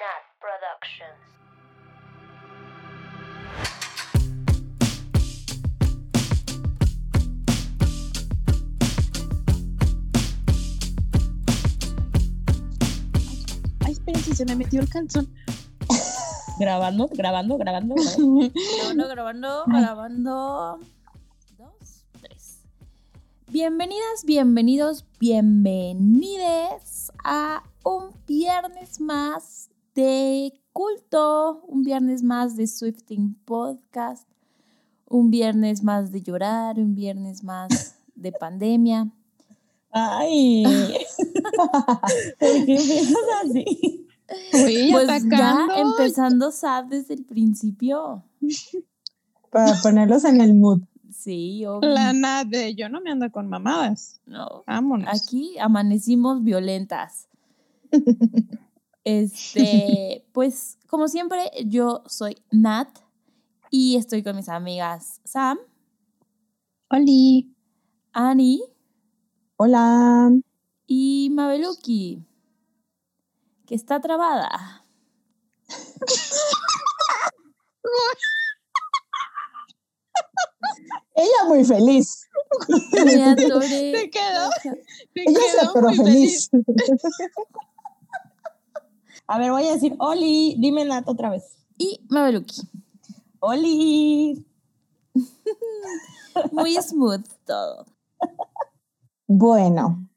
Nat Productions. Ay, espérense, se me metió el calzón. Grabando, grabando, grabando. grabando. Grabando, grabando, grabando. Dos, tres. Bienvenidas, bienvenidos, bienvenides a un viernes más de culto, un viernes más de Swifting Podcast, un viernes más de llorar, un viernes más de pandemia. Ay. ¿Por qué empiezas así? Uy, Pues ya atacando. empezando sad desde el principio. Para ponerlos en el mood. Sí, obvio. La nada de yo no me ando con mamadas. No, Vámonos. Aquí amanecimos violentas. Este, pues como siempre, yo soy Nat y estoy con mis amigas Sam, Oli. Annie Hola. y Mabeluki, que está trabada. Ella muy feliz. Me atoré. Se quedó. Se Ella se pero muy feliz. A ver, voy a decir, Oli, dime Nat otra vez. Y Mabeluki. Oli. Muy smooth todo. Bueno,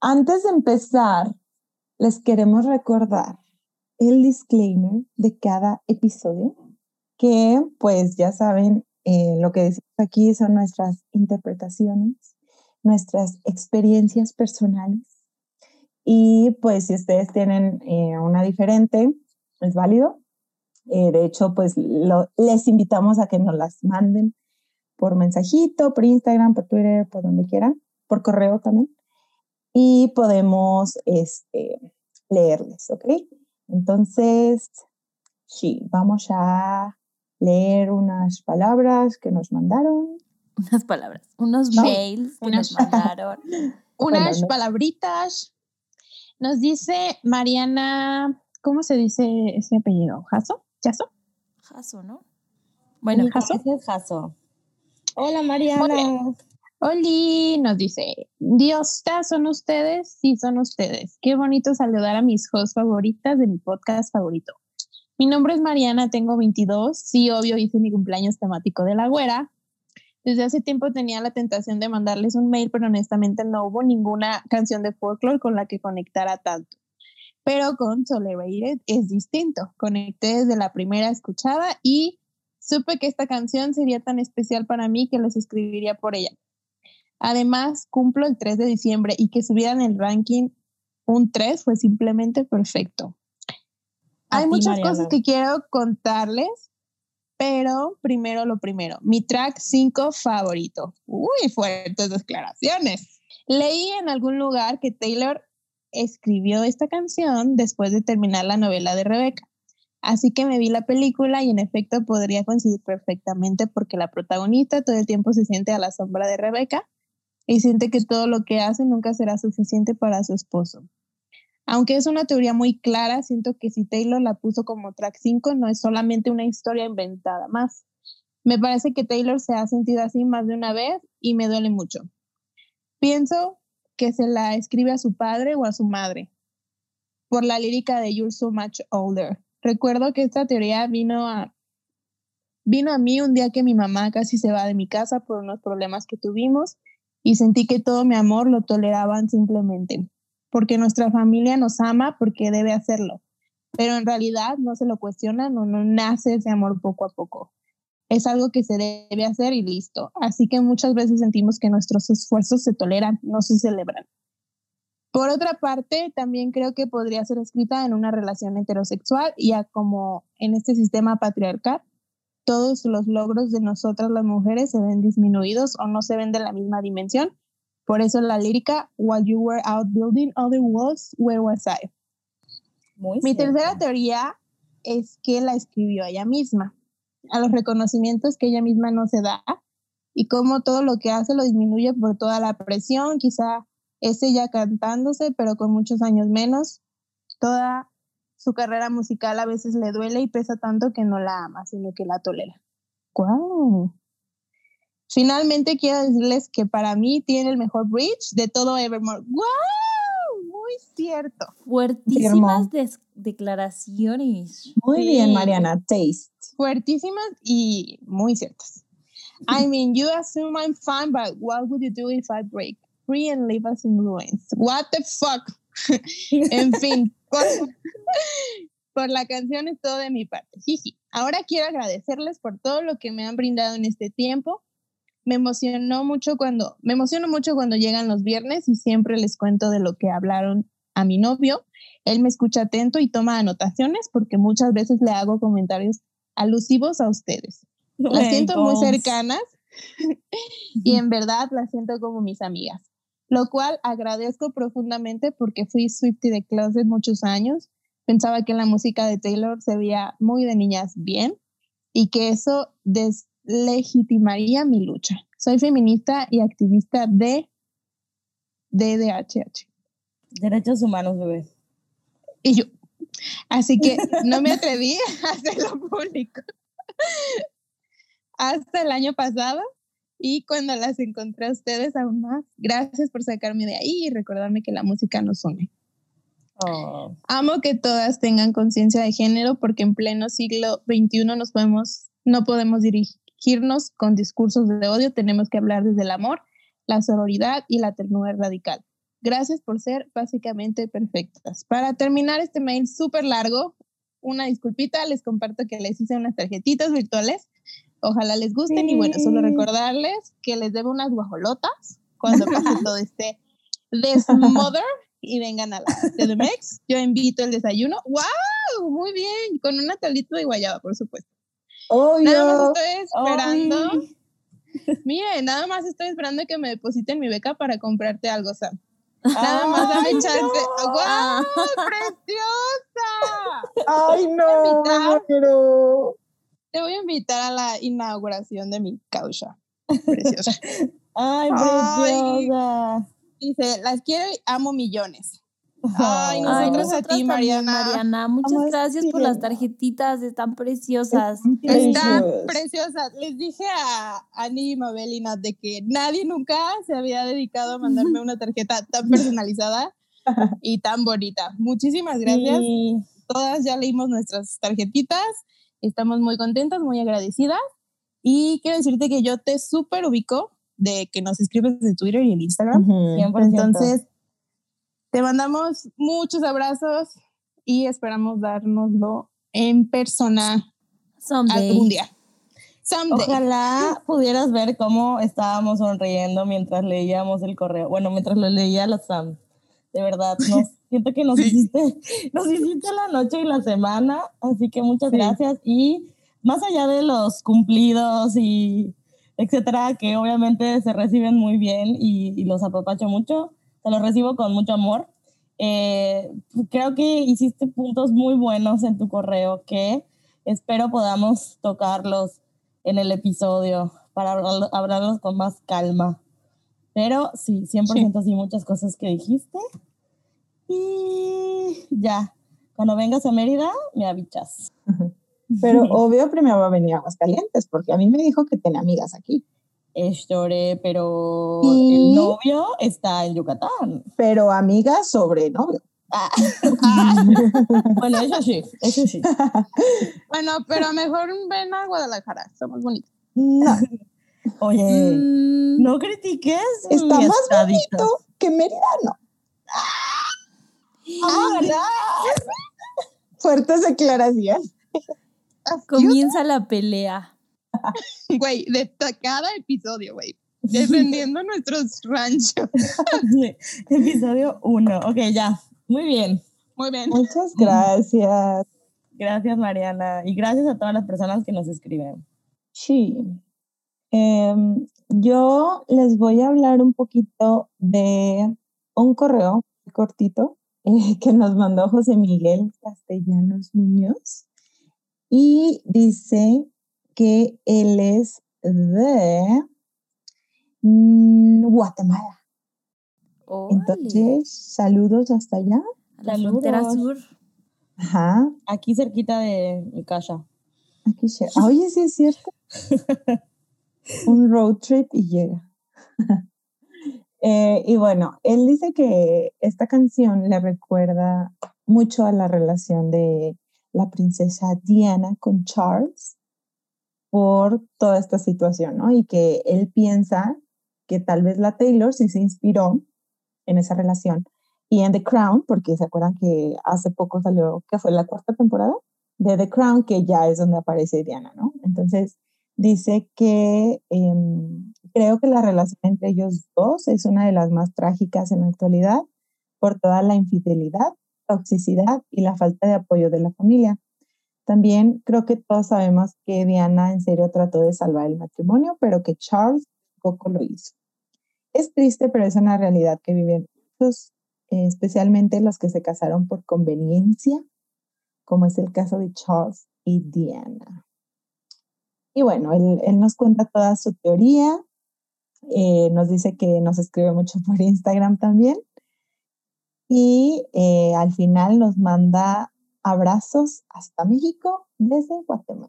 antes de empezar, les queremos recordar el disclaimer de cada episodio, que pues ya saben, eh, lo que decimos aquí son nuestras interpretaciones, nuestras experiencias personales. Y pues si ustedes tienen eh, una diferente, es válido. Eh, de hecho, pues lo- les invitamos a que nos las manden por mensajito, por Instagram, por Twitter, por donde quieran, por correo también. Y podemos este, leerles, ¿ok? Entonces, sí, vamos a leer unas palabras que nos mandaron. Unas palabras, unos No, mails que unas- nos mandaron. Unas Bueno, palabritas. Nos dice Mariana, ¿cómo se dice ese apellido? ¿Jaso? ¿Jaso? Jaso, ¿no? Bueno, Jaso. es Jaso. Hola, Mariana. Oli nos dice, Diostas son ustedes, sí son ustedes. Qué bonito saludar a mis hosts favoritas de mi podcast favorito. Mi nombre es Mariana, tengo 22. Sí, obvio, hice mi cumpleaños temático de la güera. Desde hace tiempo tenía la tentación de mandarles un mail, pero honestamente no hubo ninguna canción de folklore con la que conectara tanto. Pero con Tolerated es distinto. Conecté desde la primera escuchada y supe que esta canción sería tan especial para mí que les escribiría por ella. Además, cumplo el 3 de diciembre y que subieran el ranking un 3 fue simplemente perfecto. A Hay muchas Mariana. cosas que quiero contarles, pero primero lo primero. Mi track 5 favorito. Uy, fuertes declaraciones. Leí en algún lugar que Taylor escribió esta canción después de terminar la novela de Rebeca. Así que me vi la película y en efecto podría coincidir perfectamente porque la protagonista todo el tiempo se siente a la sombra de Rebeca y siente que todo lo que hace nunca será suficiente para su esposo. Aunque es una teoría muy clara, siento que si Taylor la puso como track 5 no es solamente una historia inventada más. Me parece que Taylor se ha sentido así más de una vez y me duele mucho. Pienso que se la escribe a su padre o a su madre por la lírica de You're So Much Older. Recuerdo que esta teoría vino a, vino a mí un día que mi mamá casi se va de mi casa por unos problemas que tuvimos y sentí que todo mi amor lo toleraban simplemente, porque nuestra familia nos ama porque debe hacerlo, pero en realidad no se lo cuestionan o no nace ese amor poco a poco. Es algo que se debe hacer y listo. Así que muchas veces sentimos que nuestros esfuerzos se toleran, no se celebran. Por otra parte, también creo que podría ser escrita en una relación heterosexual, ya como en este sistema patriarcal, todos los logros de nosotras las mujeres se ven disminuidos o no se ven de la misma dimensión. Por eso la lírica, While you were out building other walls, where was I? Muy Mi cierto. tercera teoría es que la escribió ella misma, a los reconocimientos que ella misma no se da y cómo todo lo que hace lo disminuye por toda la presión, quizá es ella cantándose, pero con muchos años menos, toda su carrera musical a veces le duele y pesa tanto que no la ama, sino que la tolera. Wow. Finalmente quiero decirles que para mí tiene el mejor bridge de todo Evermore. ¡Wow! Muy cierto. Fuertísimas declaraciones. Muy Sí. bien, Mariana. Taste. Fuertísimas y muy ciertas. I mean, you assume I'm fine, but what would you do if I break free and leave us in ruins? What the fuck? en fin, por, por la canción es todo de mi parte. Jiji. Ahora quiero agradecerles por todo lo que me han brindado en este tiempo. Me emocionó mucho cuando, me emociono mucho cuando llegan los viernes y siempre les cuento de lo que hablaron a mi novio. Él me escucha atento y toma anotaciones porque muchas veces le hago comentarios alusivos a ustedes. Las siento muy cercanas y en verdad las siento como mis amigas, lo cual agradezco profundamente porque fui Swiftie de closet muchos años. Pensaba que la música de Taylor se veía muy de niñas bien y que eso deslegitimaría mi lucha. Soy feminista y activista de DDHH. Derechos humanos, bebé. Y yo, así que no me atreví a hacerlo público hasta el año pasado y cuando las encontré a ustedes aún más. Gracias por sacarme de ahí y recordarme que la música nos une. Oh. Amo que todas tengan conciencia de género porque en pleno siglo XXI nos podemos, no podemos dirigirnos con discursos de odio, tenemos que hablar desde el amor, la sororidad y la ternura radical. Gracias por ser básicamente perfectas. Para terminar este mail súper largo, una disculpita, les comparto que les hice unas tarjetitas virtuales. Ojalá les gusten y bueno, solo Sí. recordarles que les debo unas guajolotas cuando pase todo este desmother y vengan a la CDMX. Yo invito el desayuno. ¡Wow! Muy bien. Con una tablita de guayaba, por supuesto. Nada más estoy esperando. Ay. Miren, nada más estoy esperando que me depositen mi beca para comprarte algo, Sam. Nada más dame Ay, chance. no. ¡Wow! ¡Preciosa! Ay, no, invitar. muero. Te voy a invitar a la inauguración de mi causa. Preciosa. Ay, Ay. preciosa. Dice, las quiero y amo millones. Ay, Ay, Nosotras a ti, Mariana. Mariana. Muchas Vamos, gracias por las tarjetitas, están preciosas. Está Precious. preciosa. Les dije a Ani y Mabel y Nat de que nadie nunca se había dedicado a mandarme una tarjeta tan personalizada y tan bonita. Muchísimas gracias. Sí. Todas ya leímos nuestras tarjetitas. Estamos muy contentas, muy agradecidas. Y quiero decirte que yo te súper ubico de que nos escribes de Twitter y el Instagram. Ujú. 100%. Entonces, te mandamos muchos abrazos y esperamos dárnoslo en persona Someday. algún día. Someday. Ojalá pudieras ver cómo estábamos sonriendo mientras leíamos el correo. Bueno, mientras lo leía la Sam. De verdad, nos, siento que nos, Sí. hiciste, nos hiciste la noche y la semana. Así que muchas Sí. gracias. Y más allá de los cumplidos y etcétera, que obviamente se reciben muy bien y, y los apapacho mucho, te los recibo con mucho amor. Eh, creo que hiciste puntos muy buenos en tu correo que espero podamos tocarlos en el episodio para hablarlo- hablarlos con más calma. Pero sí, 100% sí. muchas cosas que dijiste. Y ya, cuando vengas a Mérida, me avichas. Pero obvio primero va a venir a Aguascalientes, porque a mí me dijo que tiene amigas aquí. Es lloré, pero ¿Y? el novio está en Yucatán. Pero amigas sobre novio. Ah. bueno, eso sí, eso sí. Bueno, pero mejor ven a Guadalajara, somos bonitos. No, Oye, Mm, no critiques. está mi más bonito que Mérida, no. Ah, ¿verdad? Fuertes declaraciones. comienza la pelea. Güey, de ta- cada episodio, güey. Defendiendo nuestros ranchos. Episodio 1. Ok, ya. Muy bien. Muy bien. Muchas gracias. Gracias, Mariana. Y gracias a todas las personas que nos escriben. Sí. Em, yo les voy a hablar un poquito de un correo cortito eh, que nos mandó José Miguel Castellanos Muñoz y dice que él es de mm, Guatemala. Entonces, saludos hasta allá. a la frontera sur. Ajá, Aquí cerquita de mi casa. aquí Oye, sí es cierto. Un road trip y llega. Eh, y bueno, él dice que esta canción le recuerda mucho a la relación de la princesa Diana con Charles por toda esta situación, ¿no? Y que él piensa que tal vez la Taylor sí se inspiró en esa relación. Y en The Crown, porque se acuerdan que hace poco salió, que fue la cuarta temporada de The Crown, que ya es donde aparece Diana, ¿no? Entonces dice que em, creo que la relación entre ellos dos es una de las más trágicas en la actualidad por toda la infidelidad, toxicidad y la falta de apoyo de la familia. También creo que todos sabemos que Diana en serio trató de salvar el matrimonio, pero que Charles poco lo hizo. Es triste, pero es una realidad que viven muchos, eh, especialmente los que se casaron por conveniencia, como es el caso de Charles y Diana. Y bueno, él, nos cuenta toda su teoría, eh, nos dice que nos escribe mucho por Instagram también. Y eh, al final nos manda abrazos hasta México desde Guatemala.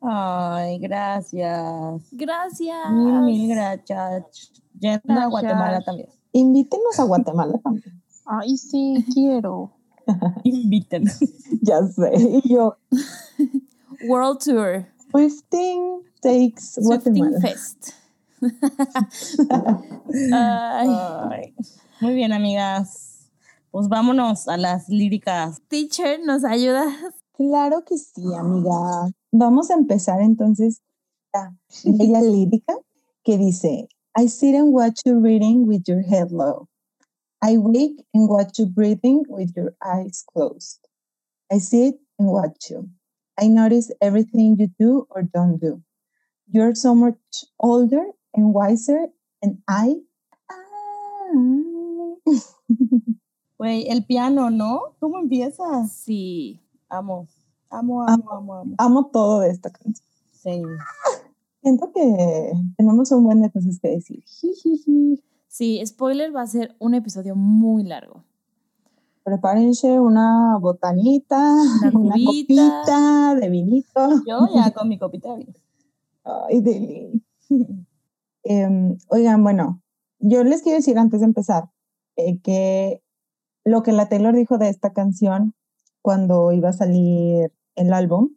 Ay, gracias. Gracias. Mil, mil gracias. Yendo a Gracias. Guatemala también. Invítenos a Guatemala también. Ay, sí, quiero. Inviten. Ya sé. Y yo, World Tour. Swifting takes Swifting Guatemala. Fest. Ay, Ay. Muy bien, amigas. Pues vámonos a las líricas. teacher, ¿nos ayudas? Claro que sí, amiga. Vamos a empezar entonces la bella lírica que dice, I sit and watch you reading with your head low. I wake and watch you breathing with your eyes closed. I sit and watch you. I notice everything you do or don't do. You're so much older and wiser and I... I- Güey, el piano, ¿no? ¿Cómo empiezas? Sí. Amo. Amo, amo, amo, amo. Amo todo de esta canción. Sí. Siento que tenemos un buen de cosas que decir. Sí, spoiler va a ser un episodio muy largo. Prepárense una botanita, Una una, copita de vinito. Yo ya con mi copita de vino. Ay, deli. Em, oigan, bueno, yo les quiero decir antes de empezar eh, que lo que la Taylor dijo de esta canción cuando iba a salir el álbum,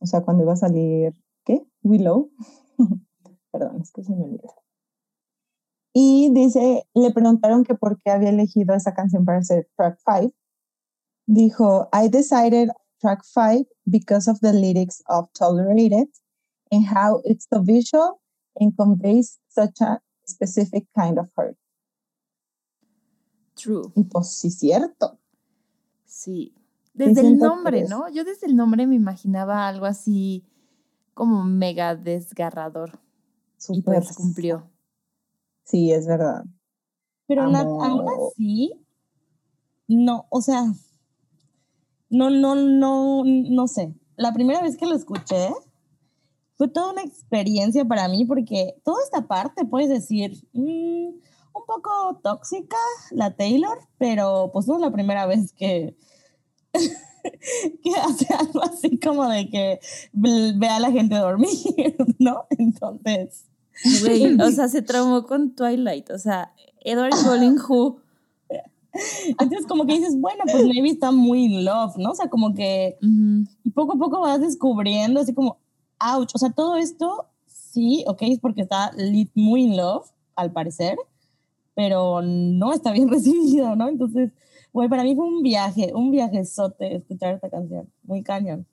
o sea, cuando iba a salir, ¿qué? Willow. Perdón, es que se me olvidó. Y dice, le preguntaron que por qué había elegido esa canción para ser track 5. Dijo, I decided track 5 because of the lyrics of Tolerated and how it's so visual and conveys such a specific kind of hurt. True. Y pues sí, cierto. Sí. Desde el nombre, ¿no? Yo desde el nombre me imaginaba algo así como mega desgarrador. Y Súper. pues cumplió. Sí, es verdad. Pero Amo. aún así, no, o sea, no, no, no, no sé. La primera vez que lo escuché fue toda una experiencia para mí porque toda esta parte puedes decir mm, un poco tóxica la Taylor, pero pues no es la primera vez que que hace algo así como de que ve a la gente dormir, ¿no? Entonces, Güey, o sea, se traumó con Twilight. O sea, Edward Cullen Who. entonces como que dices, bueno, pues Levi está muy in love, ¿no? O sea, como que Ujú. Y poco a poco vas descubriendo, así como, ouch. O sea, todo esto, sí, ok, es porque está lit muy in love, al parecer, pero no está bien recibido, ¿no? Entonces, güey, para mí fue un viaje, un viajezote escuchar esta canción, muy cañón.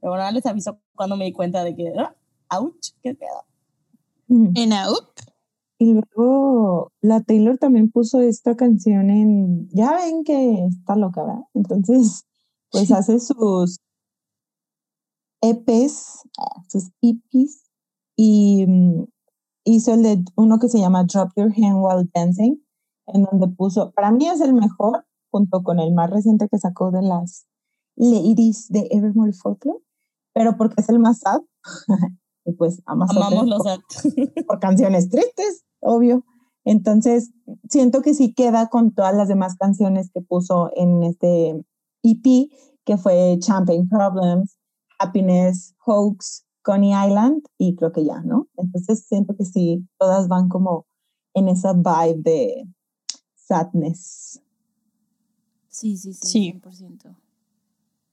Pero bueno, ahora les aviso cuando me di cuenta de que, ah, ouch, qué pedo. Mm. En AUP. Y luego la Taylor también puso esta canción en, ya ven que está loca, ¿verdad? Entonces, pues hace sus EPs, ah, sus EPs, y mm, hizo el de uno que se llama Drop Your Hand While Dancing, en donde puso, para mí es el mejor, junto con el más reciente que sacó de las Ladies de Evermore Folklore, pero porque es el más sad. y pues amas Amamos los por canciones tristes, obvio. Entonces, siento que sí queda con todas las demás canciones que puso en este EP, que fue Champagne Problems, Happiness, Hoax, Coney Island y creo que ya, ¿no? Entonces siento que sí, todas van como en esa vibe de sadness. Sí, sí, sí, Sí. 100%.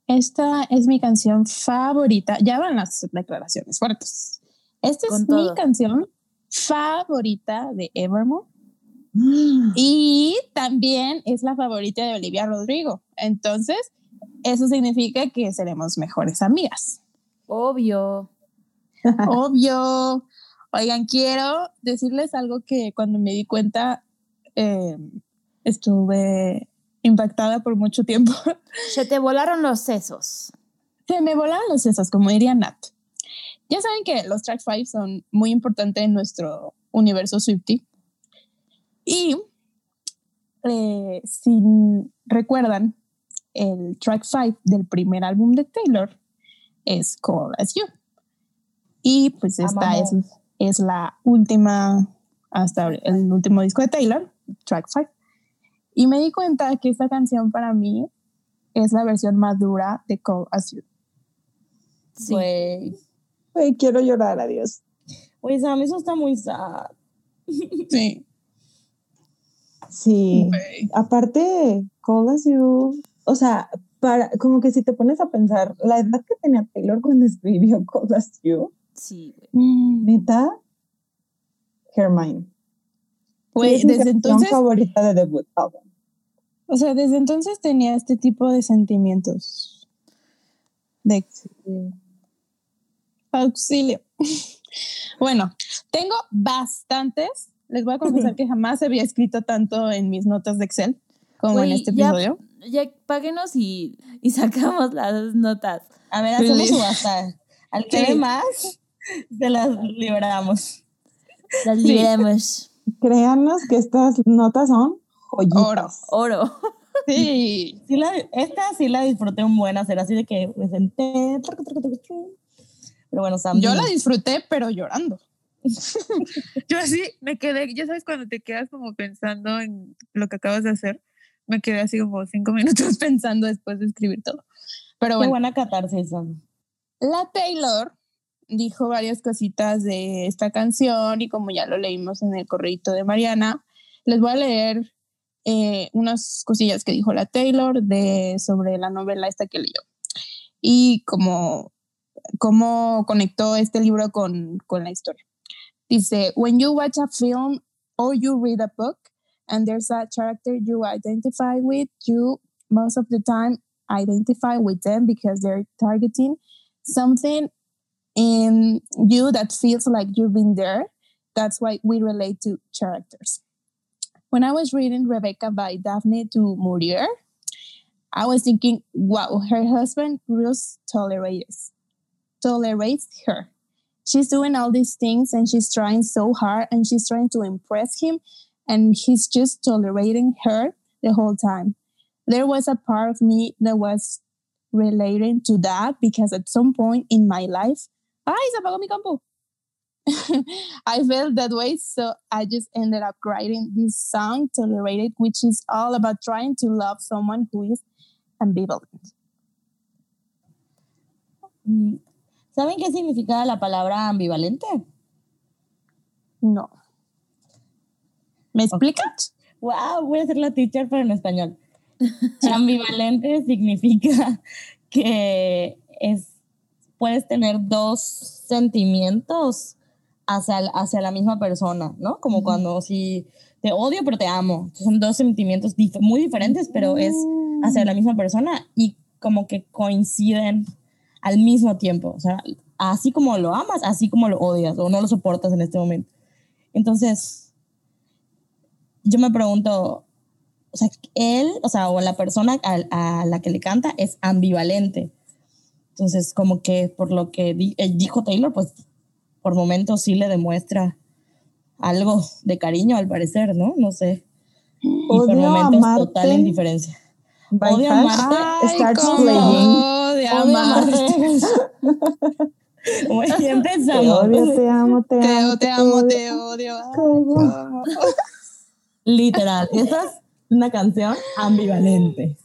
Esta es mi canción favorita. Ya van las declaraciones fuertes. Esta Con es todo. mi canción favorita de Evermore. Y también es la favorita de Olivia Rodrigo. Entonces, eso significa que seremos mejores amigas. Obvio. Obvio. Oigan, quiero decirles algo que cuando me di cuenta eh, estuve impactada por mucho tiempo. Se te volaron los sesos. Se me volaron los sesos, como diría Nat. Ya saben que los track 5 son muy importantes en nuestro universo Swifty. Y eh, si recuerdan, el track 5 del primer álbum de Taylor es Cold as You. Y pues esta es, Amamos. es la última, hasta el último disco de Taylor, track 5. Y me di cuenta que esta canción para mí es la versión madura de Cold as You. Sí. Güey. Ay, quiero llorar, adiós. Güey, Sam, eso está muy sad. Sí. Sí. Aparte, Cold as You, o sea, para, como que si te pones a pensar, la edad que tenía Taylor cuando escribió Cold as You, Sí, güey. Mm, neta, Hermione. Güey, es mi desde entonces, favorita de debut album. o sea, desde entonces tenía este tipo de sentimientos. De auxilio. Bueno, tengo bastantes. Les voy a confesar que jamás había escrito tanto en mis notas de Excel como en este ya- episodio. Ya páguenos y, y sacamos las notas. A ver, hacemos subasta. Al que Sí. más, se las liberamos. Las Sí. liberemos. Créanos que estas notas son joyitas. Oro. Oro. Sí. Sí la, esta sí la disfruté un buen hacer, así de que me senté. Pero bueno, Sam. Yo la disfruté, pero llorando. Yo así me quedé, ya sabes, cuando te quedas como pensando en lo que acabas de hacer, me quedé así como cinco minutos pensando después de escribir todo. Pero Qué bueno, buena catarsis, Sam. la Taylor dijo varias cositas de esta canción y como ya lo leímos en el correíto de Mariana, les voy a leer eh, unas cosillas que dijo la Taylor de, sobre la novela esta que leyó y cómo, cómo conectó este libro con, con la historia. Dice, when you watch a film or you read a book and there's a character you identify with, you most of the time identify with them because they're targeting something in you that feels like you've been there. That's why we relate to characters. When I was reading Rebecca by Daphne du Maurier, I was thinking, wow, her husband Bruce tolerates tolerates her. She's doing all these things and she's trying so hard and she's trying to impress him and he's just tolerating her the whole time. There was a part of me that was relating to that because at some point in my life, ¡ay, se apagó mi campo! I felt that way, so I just ended up writing this song, Tolerated, which is all about trying to love someone who is ambivalent. Mm, ¿Saben qué significa la palabra ambivalente? No. ¿Me explicas? Wow, voy a ser la teacher, pero en español. Ambivalente significa que es, puedes tener dos sentimientos hacia, hacia la misma persona, ¿no? Como cuando si te odio pero te amo. Son dos sentimientos dif- muy diferentes, pero es hacia la misma persona y como que coinciden al mismo tiempo. O sea, así como lo amas, así como lo odias o no lo soportas en este momento. Entonces, yo me pregunto, o sea, él, o sea, o la persona a, a la que le canta es ambivalente. Entonces, como que por lo que di- eh, dijo Taylor, pues por momentos sí le demuestra algo de cariño, al parecer, ¿no? No sé. Y por Odio momentos amarte. total indiferencia. Odio amarte. starts cómo playing. odio Odio. Bueno, ya Te empezamos. odio, te amo, te, Te, amo. te amo, te odio. ¿Cómo? cómo. Literal. Esa es una canción ambivalente.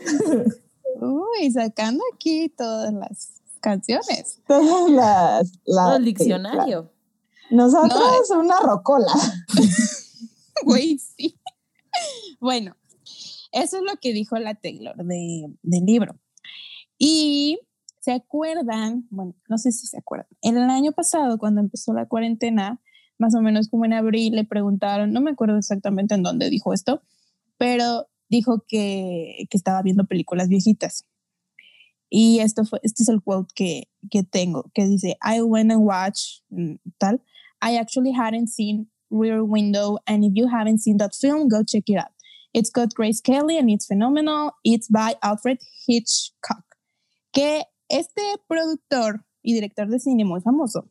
Uy, sacando aquí todas las canciones. Todas las. la- Todo el diccionario. Nosotros una rocola. Güey, sí. Bueno, eso es lo que dijo la Taylor de, del libro. Y se acuerdan, bueno, no sé si se acuerdan, el año pasado cuando empezó la cuarentena, más o menos como en abril, le preguntaron, no me acuerdo exactamente en dónde dijo esto, pero dijo que, que estaba viendo películas viejitas. Y esto fue, este es el quote que, que tengo, que dice, I went and watched, mm, tal, I actually hadn't seen Rear Window, and if you haven't seen that film, go check it out. It's got Grace Kelly and it's phenomenal. It's by Alfred Hitchcock. Que este productor y director de cine muy famoso,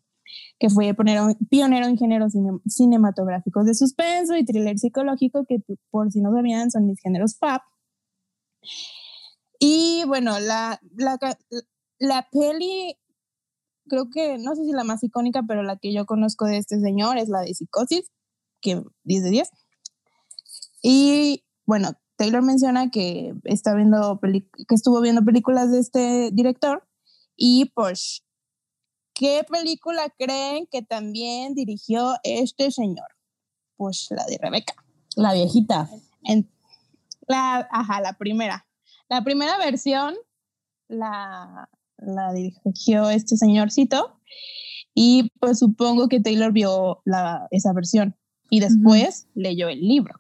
que fue pionero, en géneros cine- cinematográficos de suspenso y thriller psicológico, que por si no sabían son mis géneros fab. Y bueno, la, la, la peli, creo que, no sé si la más icónica, pero la que yo conozco de este señor es la de Psicosis, que 10 de 10. Y bueno, Taylor menciona que está viendo que estuvo viendo películas de este director y pues ¿qué película creen que también dirigió este señor? Pues la de Rebeca. La viejita. En la, ajá, la primera. La primera versión la, la dirigió este señorcito y pues supongo que Taylor vio la, esa versión y después leyó el libro.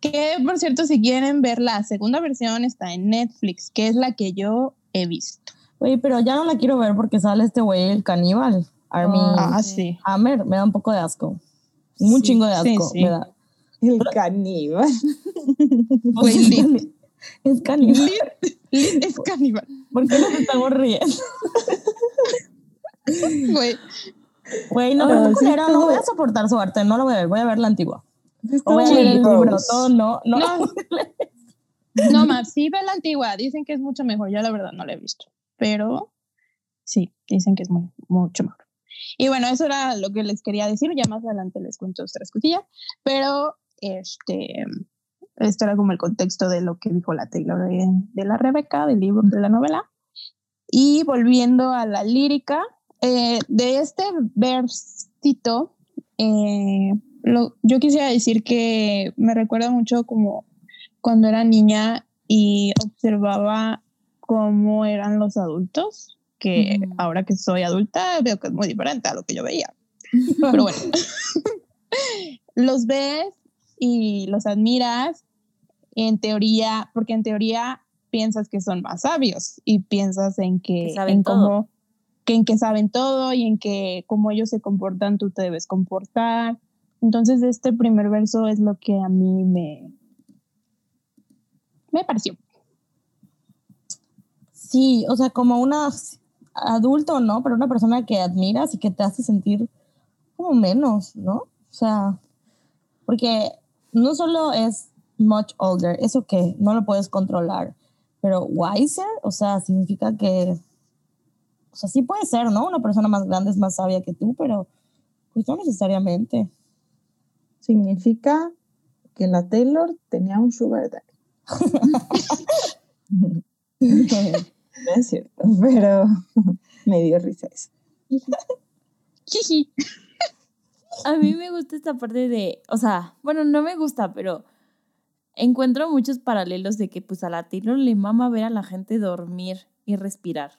Que por cierto, si quieren ver la segunda versión está en Netflix, que es la que yo he visto. Oye, pero ya no la quiero ver porque sale este güey, el caníbal. Army Ah, Ah, sí. Hammer. Me da un poco de asco. Un Sí, chingo de asco. sí. me da. El caníbal. Güey, es, cani- es caníbal. Es caníbal. ¿Por qué nos estamos riendo? Güey, Güey, no, No, pero sí culera, no voy a soportar su arte, no lo voy a ver, voy a ver la antigua. O voy a Sí, leer el libro, gross. todo no, no. No. No, más, sí ve la antigua. Dicen que es mucho mejor. Yo la verdad no la he visto. Pero sí, dicen que es muy, mucho mejor. Y bueno, eso era lo que les quería decir. Ya más adelante les cuento otras cosillas. Pero este, esto era como el contexto de lo que dijo la Taylor de, de la Rebeca, del libro, de la novela. Y volviendo a la lírica, eh, de este versito, eh, lo- yo quisiera decir que me recuerda mucho como cuando era niña y observaba cómo eran los adultos, que ahora que soy adulta veo que es muy diferente a lo que yo veía. Pero bueno, los ves y los admiras en teoría, porque en teoría piensas que son más sabios y piensas en que, Que saben en todo. cómo que en que saben todo y en que como ellos se comportan tú te debes comportar. Entonces este primer verso es lo que a mí me me pareció. Sí, o sea, como una adulto, ¿no? Pero una persona que admiras y que te hace sentir como menos, ¿no? O sea, porque no solo es much older, eso que no lo puedes controlar, pero wiser, o sea, significa que, o sea, sí puede ser, ¿no? Una persona más grande es más sabia que tú, pero pues no necesariamente. Significa que la Taylor tenía un sugar daddy. No es cierto, pero me dio risa eso. A mí me gusta esta parte de, o sea, bueno, no me gusta, pero encuentro muchos paralelos de que pues a la Taylor le mama ver a la gente dormir y respirar.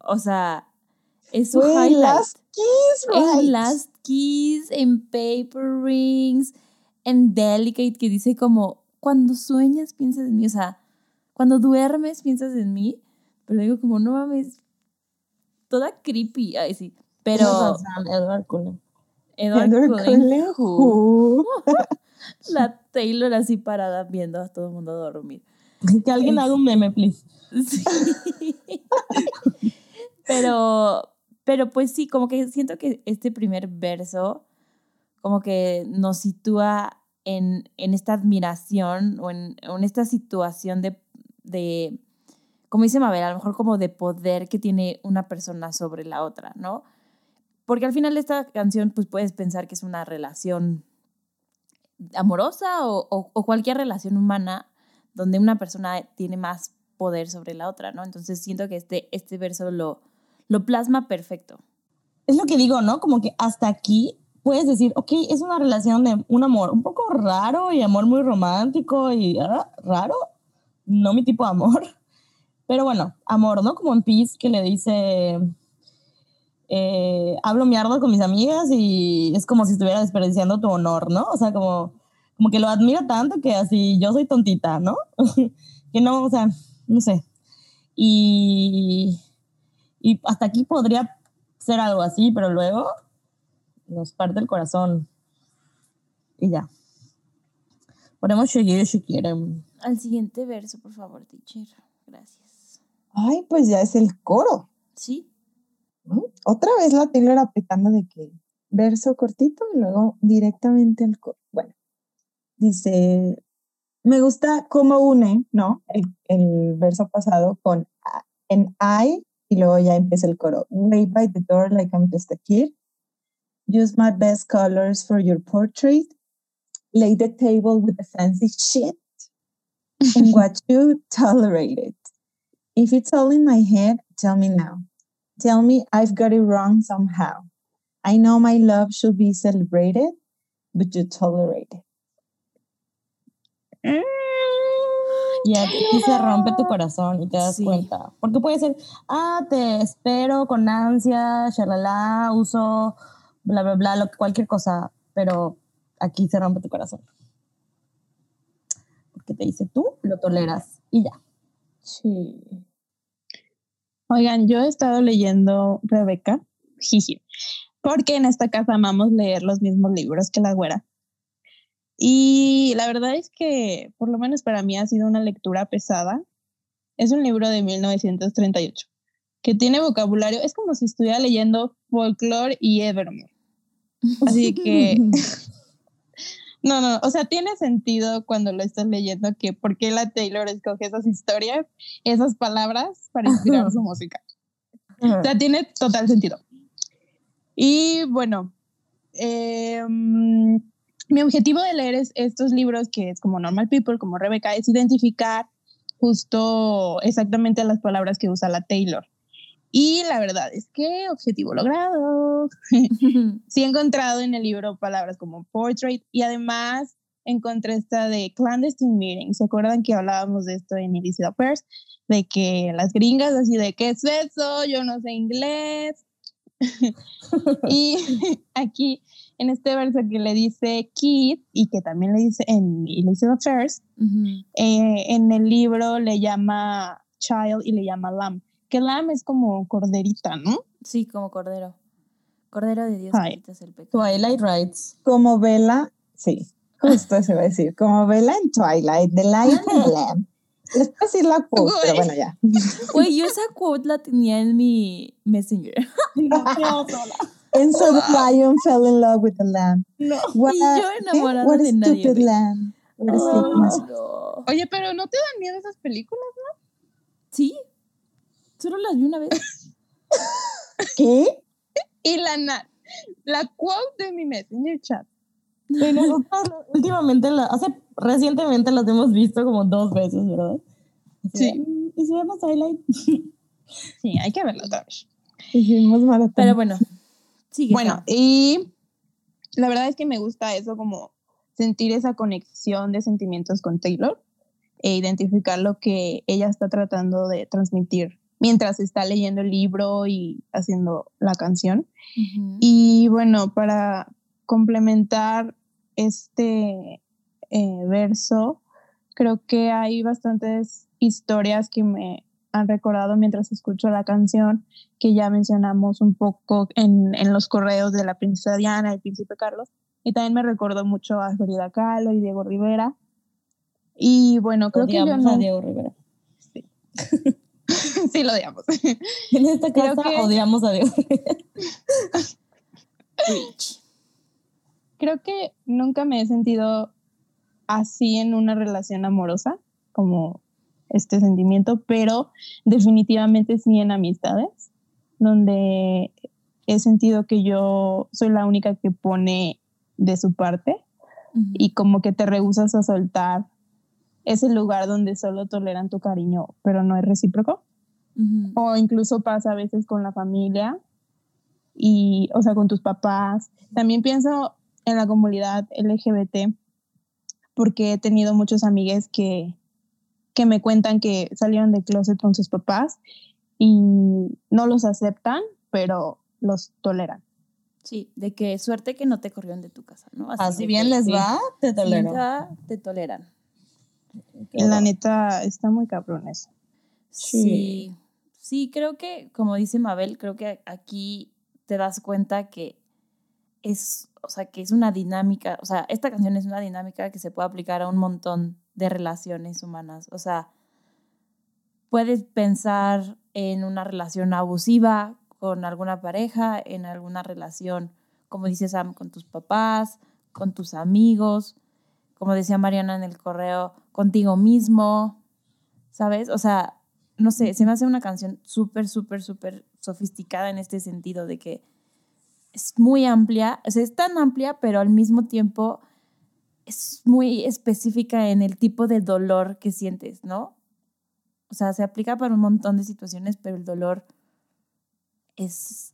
O sea, es su highlight. Last Kiss, right? En Last Kiss, en Paper Rings, en Delicate, que dice como, cuando sueñas piensas en mí, o sea, cuando duermes piensas en mí, pero digo como, no mames, toda creepy, ay sí, pero Edward Cullen. Edward Cullen, la Taylor así parada viendo a todo el mundo dormir. Que alguien haga un meme, please. Sí. pero, pero pues sí, como que siento que este primer verso como que nos sitúa en, en esta admiración o en, en esta situación de, de, como dice Mabel, a lo mejor como de poder que tiene una persona sobre la otra, ¿no? Porque al final de esta canción pues puedes pensar que es una relación amorosa o, o- o cualquier relación humana donde una persona tiene más poder sobre la otra, ¿no? Entonces siento que este, este verso lo, lo plasma perfecto. Es lo que digo, ¿no? Como que hasta aquí puedes decir, ok, es una relación de un amor un poco raro y amor muy romántico y ah, raro, no mi tipo de amor. Pero bueno, amor, ¿no? Como en Peace que le dice, eh, hablo mierda con mis amigas y es como si estuviera desperdiciando tu honor, ¿no? O sea, como, como que lo admira tanto que así yo soy tontita, ¿no? que no, o sea, no sé. Y, y hasta aquí podría ser algo así, pero luego nos parte el corazón. Y ya. Podemos seguir si quieren. Al siguiente verso, por favor, teacher. Gracias. Ay, pues ya es el coro. Sí. Otra vez la Taylor aplicando de que verso cortito y luego directamente al coro. Bueno, dice, me gusta cómo une, ¿no? El, el verso pasado con en I y luego ya empieza el coro. Wait by the door like I'm just a kid. Use my best colors for your portrait. Lay the table with the fancy shit. and what you tolerate it. If it's all in my head, tell me now. Tell me I've got it wrong somehow. I know my love should be celebrated, but you tolerate it. Y aquí se rompe tu corazón y te das cuenta. Porque puede ser, ah, te espero con ansia, shalala, uso, bla, bla, bla, lo, cualquier cosa, pero aquí se rompe tu corazón. Porque te dice, tú lo toleras y ya. Sí. Oigan, yo he estado leyendo Rebeca, jiji, porque en esta casa amamos leer los mismos libros que la güera. Y la verdad es que, por lo menos para mí, ha sido una lectura pesada. Es un libro de 1938 que tiene vocabulario, es como si estuviera leyendo folklore y Evermore. Así que, no, no, o sea, tiene sentido cuando lo estás leyendo que por qué la Taylor escoge esas historias, esas palabras para inspirar su música. O sea, tiene total sentido. Y bueno, eh, mi objetivo de leer estos libros, que es como Normal People, como Rebeca, es identificar justo exactamente las palabras que usa la Taylor. Y la verdad es que objetivo logrado. sí he encontrado en el libro palabras como portrait y además encontré esta de clandestine meeting. ¿Se acuerdan que hablábamos de esto en Illicit Affairs? De que las gringas así de, ¿qué es eso? Yo no sé inglés. y aquí en este verso que le dice Kid y que también le dice en Illicit Affairs, eh, en el libro le llama Child y le llama Lamb. Que Lamb es como corderita, ¿no? Sí, como cordero. Cordero de Dios el pecado. Twilight Rights. Como Vela, sí, justo se va a decir. Como Vela en Twilight, The Lion and the Lamb. Les puedo decir la quote, pero bueno, ya. Güey, yo esa quote la tenía en mi Messenger. And so the lion fell in love with the lamb. No. What, y yo enamorada what de nadie. Stupid lamb. What a oh, no. Oye, pero ¿no te dan miedo esas películas, no? Sí. Solo las vi una vez. ¿Qué? Y la, la quote de mi messenger chat. Sí, nosotros últimamente, la, hace, recientemente las hemos visto como dos veces, ¿verdad? Sí. ¿Y si vemos Highlight? Sí, hay que verlo otra vez. Hicimos maratón. Pero bueno, sigue. Bueno, y la verdad es que me gusta eso, como sentir esa conexión de sentimientos con Taylor e identificar lo que ella está tratando de transmitir mientras está leyendo el libro y haciendo la canción. Y bueno, para complementar este eh, verso, creo que hay bastantes historias que me han recordado mientras escucho la canción, que ya mencionamos un poco en, en los correos de la princesa Diana, el príncipe Carlos, y también me recordó mucho a Frida Kahlo y Diego Rivera. Y bueno, creo que yo no... a Diego Rivera. Sí. sí, lo odiamos. En esta casa que... odiamos a Rivera. creo que nunca me he sentido así en una relación amorosa, como este sentimiento, pero definitivamente sí en amistades, donde he sentido que yo soy la única que pone de su parte uh -huh. y como que te rehusas a soltar es el lugar donde solo toleran tu cariño, pero no es recíproco. O incluso pasa a veces con la familia y, o sea, con tus papás. También pienso en la comunidad LGBT porque he tenido muchos amigues que, que me cuentan que salieron de closet con sus papás y no los aceptan, pero los toleran. Sí, de que suerte que no te corrieron de tu casa, ¿no? Así de bien que les sí. va, te toleran. La neta está muy cabrón eso. Sí. Sí. Sí, creo que, como dice Mabel, creo que aquí te das cuenta que es, o sea, que es una dinámica, o sea, esta canción es una dinámica que se puede aplicar a un montón de relaciones humanas. O sea, puedes pensar en una relación abusiva con alguna pareja, en alguna relación, como dice Sam, con tus papás, con tus amigos, como decía Mariana en el correo, contigo mismo, ¿sabes? O sea, no sé, se me hace una canción súper, súper, súper sofisticada en este sentido de que es muy amplia, o sea, es tan amplia, pero al mismo tiempo es muy específica en el tipo de dolor que sientes, ¿no? O sea, se aplica para un montón de situaciones, pero el dolor es,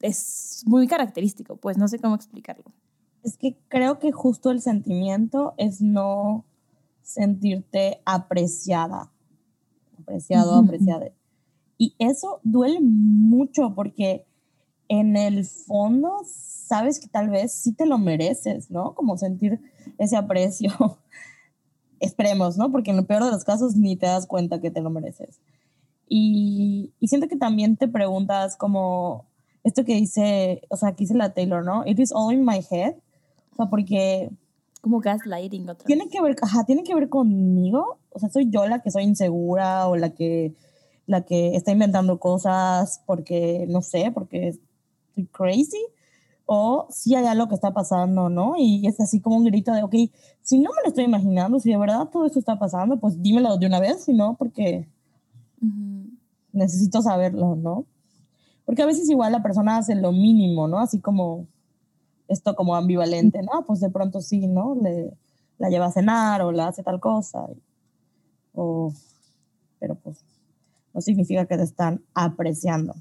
es muy característico, pues no sé cómo explicarlo. Es que creo que justo el sentimiento es no sentirte apreciada, apreciado, Ujú. apreciada. Y eso duele mucho porque en el fondo sabes que tal vez sí te lo mereces, ¿no? Como sentir ese aprecio. Esperemos, ¿no? Porque en el peor de los casos ni te das cuenta que te lo mereces. Y, y siento que también te preguntas como esto que dice, o sea, que dice la Taylor, ¿no? It is all in my head. O sea, porque Como gaslighting otra tiene vez. que ver, ajá, tiene que ver conmigo. O sea, soy yo la que soy insegura o la que, la que está inventando cosas porque, no sé, porque estoy crazy. O si hay algo que está pasando, ¿no? Y es así como un grito de, ok, si no me lo estoy imaginando, si de verdad todo esto está pasando, pues dímelo de una vez, si no, porque Ujú. necesito saberlo, ¿no? Porque a veces igual la persona hace lo mínimo, ¿no? Así como esto como ambivalente, ¿no? Pues de pronto sí, ¿no? Le, la lleva a cenar o la hace tal cosa. o, pero pues no significa que te están apreciando.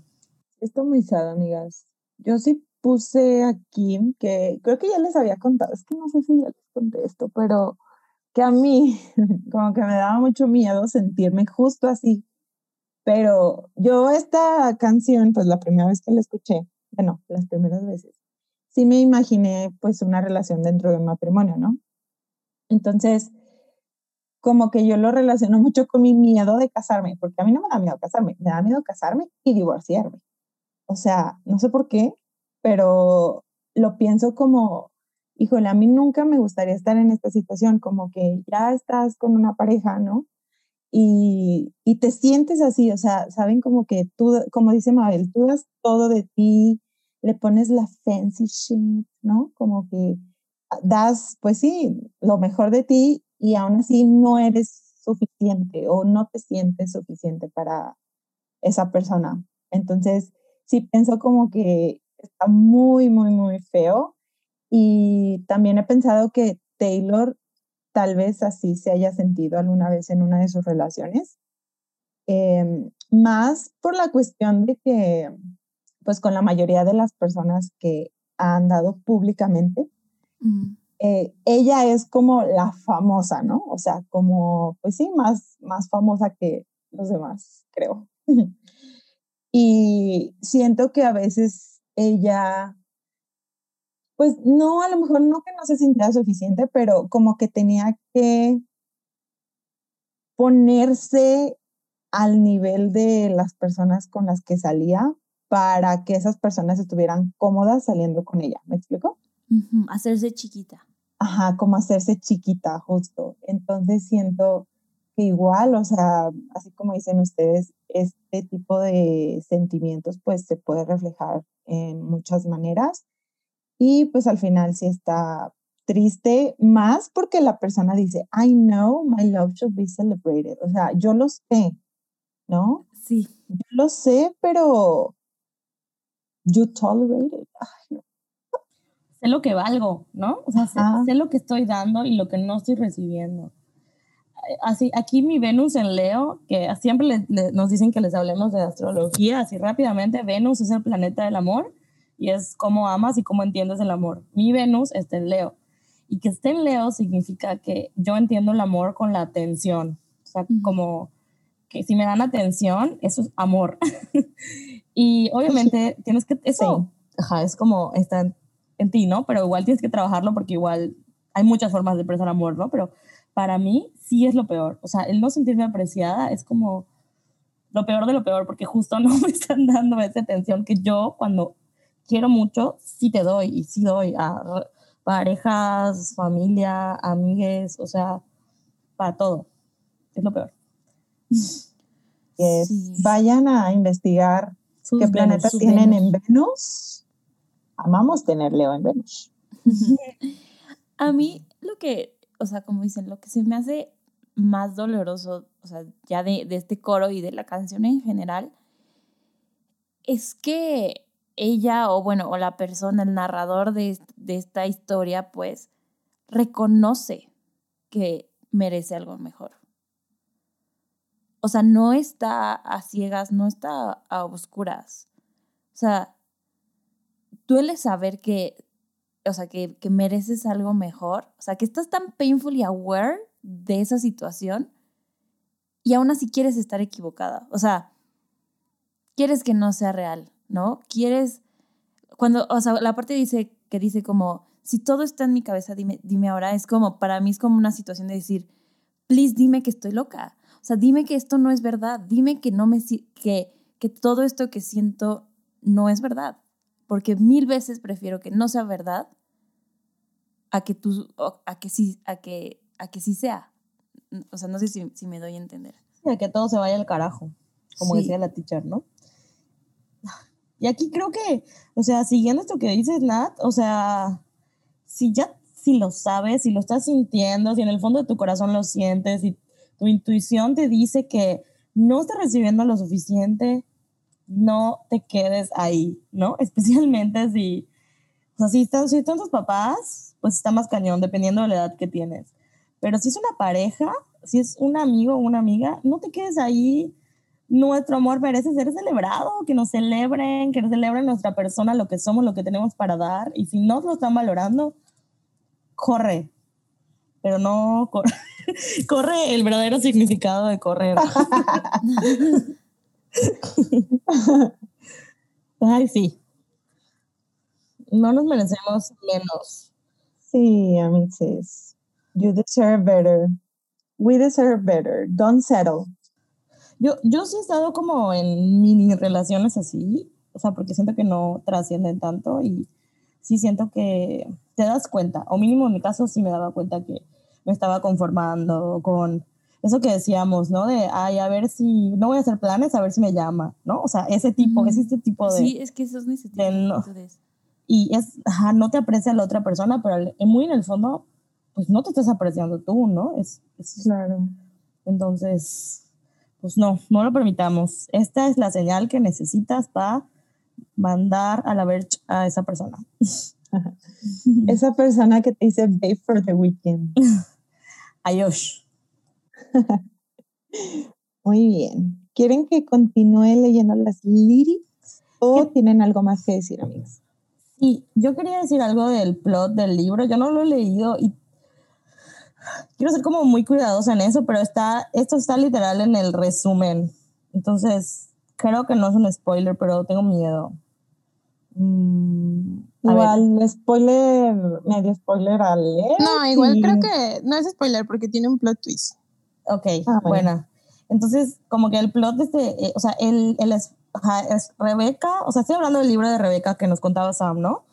Esto muy sad, amigas. Yo sí puse aquí que creo que ya les había contado, es que no sé si ya les conté esto, pero que a mí como que me daba mucho miedo sentirme justo así. Pero yo esta canción, pues la primera vez que la escuché, bueno, las primeras veces, sí me imaginé pues una relación dentro de un matrimonio, ¿no? Entonces, como que yo lo relaciono mucho con mi miedo de casarme, porque a mí no me da miedo casarme, me da miedo casarme y divorciarme. O sea, no sé por qué, pero lo pienso como, híjole, a mí nunca me gustaría estar en esta situación, como que ya estás con una pareja, ¿no? Y, y te sientes así, o sea, saben como que tú, como dice Mabel, tú das todo de ti, le pones la fancy shit, ¿no? Como que das, pues sí, lo mejor de ti y aún así no eres suficiente o no te sientes suficiente para esa persona. Entonces, sí pienso como que está muy, muy, muy feo. Y también he pensado que Taylor tal vez así se haya sentido alguna vez en una de sus relaciones. Eh, más por la cuestión de que, pues con la mayoría de las personas que ha andado públicamente, eh, ella es como la famosa, ¿no? O sea, como, pues sí, más, más famosa que los demás, creo. y siento que a veces ella, pues no, a lo mejor no que no se sintiera suficiente, pero como que tenía que ponerse al nivel de las personas con las que salía para que esas personas estuvieran cómodas saliendo con ella. ¿Me explico? Ujú. Hacerse chiquita. Ajá, como hacerse chiquita, justo. Entonces siento que igual, o sea, así como dicen ustedes, este tipo de sentimientos pues se puede reflejar en muchas maneras y pues al final sí está triste, más porque la persona dice, I know my love should be celebrated. O sea, yo lo sé, ¿no? Sí. Yo lo sé, pero you tolerate it. Ay, no. Sé lo que valgo, ¿no? O sea, sé, sé lo que estoy dando y lo que no estoy recibiendo. así, aquí mi Venus en Leo, que siempre nos dicen que les hablemos de astrología, así rápidamente, Venus es el planeta del amor y es cómo amas y cómo entiendes el amor. Mi Venus está en Leo. Y que esté en Leo significa que yo entiendo el amor con la atención. O sea, como que si me dan atención, eso es amor. y obviamente tienes que, eso, es como está en, ti, ¿no? Pero igual tienes que trabajarlo porque igual hay muchas formas de expresar amor, ¿no? Pero para mí sí es lo peor. O sea, el no sentirme apreciada es como lo peor de lo peor porque justo no me están dando esa atención que yo cuando quiero mucho sí te doy y sí doy a parejas, familia, amigues, o sea, para todo. Es lo peor. Vayan a investigar qué planetas tienen en Venus. Amamos tener Leo en Venus. a mí lo que, o sea, como dicen, lo que se me hace más doloroso, o sea, ya de, de este coro y de la canción en general, es que ella o bueno, o la persona, el narrador de, esta historia, pues reconoce que merece algo mejor. O sea, no está a ciegas, no está a oscuras. O sea, duele saber que, o sea, que, que mereces algo mejor. O sea, que estás tan painfully aware de esa situación y aún así quieres estar equivocada. O sea, quieres que no sea real. ¿no? Quieres, cuando, o sea, la parte dice que dice como, si todo está en mi cabeza, dime, dime ahora, es como, para mí es como una situación de decir, please dime que estoy loca. O sea, dime que esto no es verdad, dime que no me, que, que todo esto que siento no es verdad. Porque mil veces prefiero que no sea verdad a que tú, a que sí, a que, a que sí sea. O sea, no sé si, si me doy a entender. a que todo se vaya al carajo, como decía la teacher, ¿no? Y aquí creo que, o sea, siguiendo esto que dices, Nat, o sea, si ya, si lo sabes, si lo estás sintiendo, si en el fondo de tu corazón lo sientes, y tu intuición te dice que no estás recibiendo lo suficiente, no te quedes ahí, ¿no? Especialmente si, o sea, si están, si están tus papás, pues está más cañón, dependiendo de la edad que tienes. Pero si es una pareja, si es un amigo o una amiga, no te quedes ahí nuestro amor merece ser celebrado, que nos celebren, que nos celebren nuestra persona, lo que somos, lo que tenemos para dar. Y si no lo están valorando, corre. Pero no corre, corre el verdadero significado de correr. Ay, sí. No nos merecemos menos. Sí, amigos. You deserve better. We deserve better. Don't settle. Yo, yo sí he estado como en mini relaciones así, o sea, porque siento que no trascienden tanto y sí siento que te das cuenta, o mínimo en mi caso sí me daba cuenta que me estaba conformando con eso que decíamos, ¿no? De, ay, a ver si, no voy a hacer planes, a ver si me llama, ¿no? O sea, ese tipo, es este tipo de... Sí, es que eso es necesario. y es, ajá, no te aprecia la otra persona, pero muy en el fondo, pues no te estás apreciando tú, ¿no? Es, es claro. Entonces, pues no, no lo permitamos. Esta es la señal que necesitas para mandar a la verge a esa persona. esa persona que te dice babe for the weekend. Adiós. Muy bien. ¿Quieren que continúe leyendo las lyrics o tienen algo más que decir, amigos? Sí, yo quería decir algo del plot del libro. Yo no lo he leído y quiero ser como muy cuidadosa en eso, pero está, esto está literal en el resumen. Entonces, creo que no es un spoiler, pero tengo miedo. Mm, igual, spoiler, medio spoiler al leer. No, igual creo que no es spoiler porque tiene un plot twist. Ok, ah, bueno. Entonces, como que el plot de este, eh, o sea, es, es, Rebeca, o sea, estoy hablando del libro de Rebeca que nos contaba Sam, ¿no?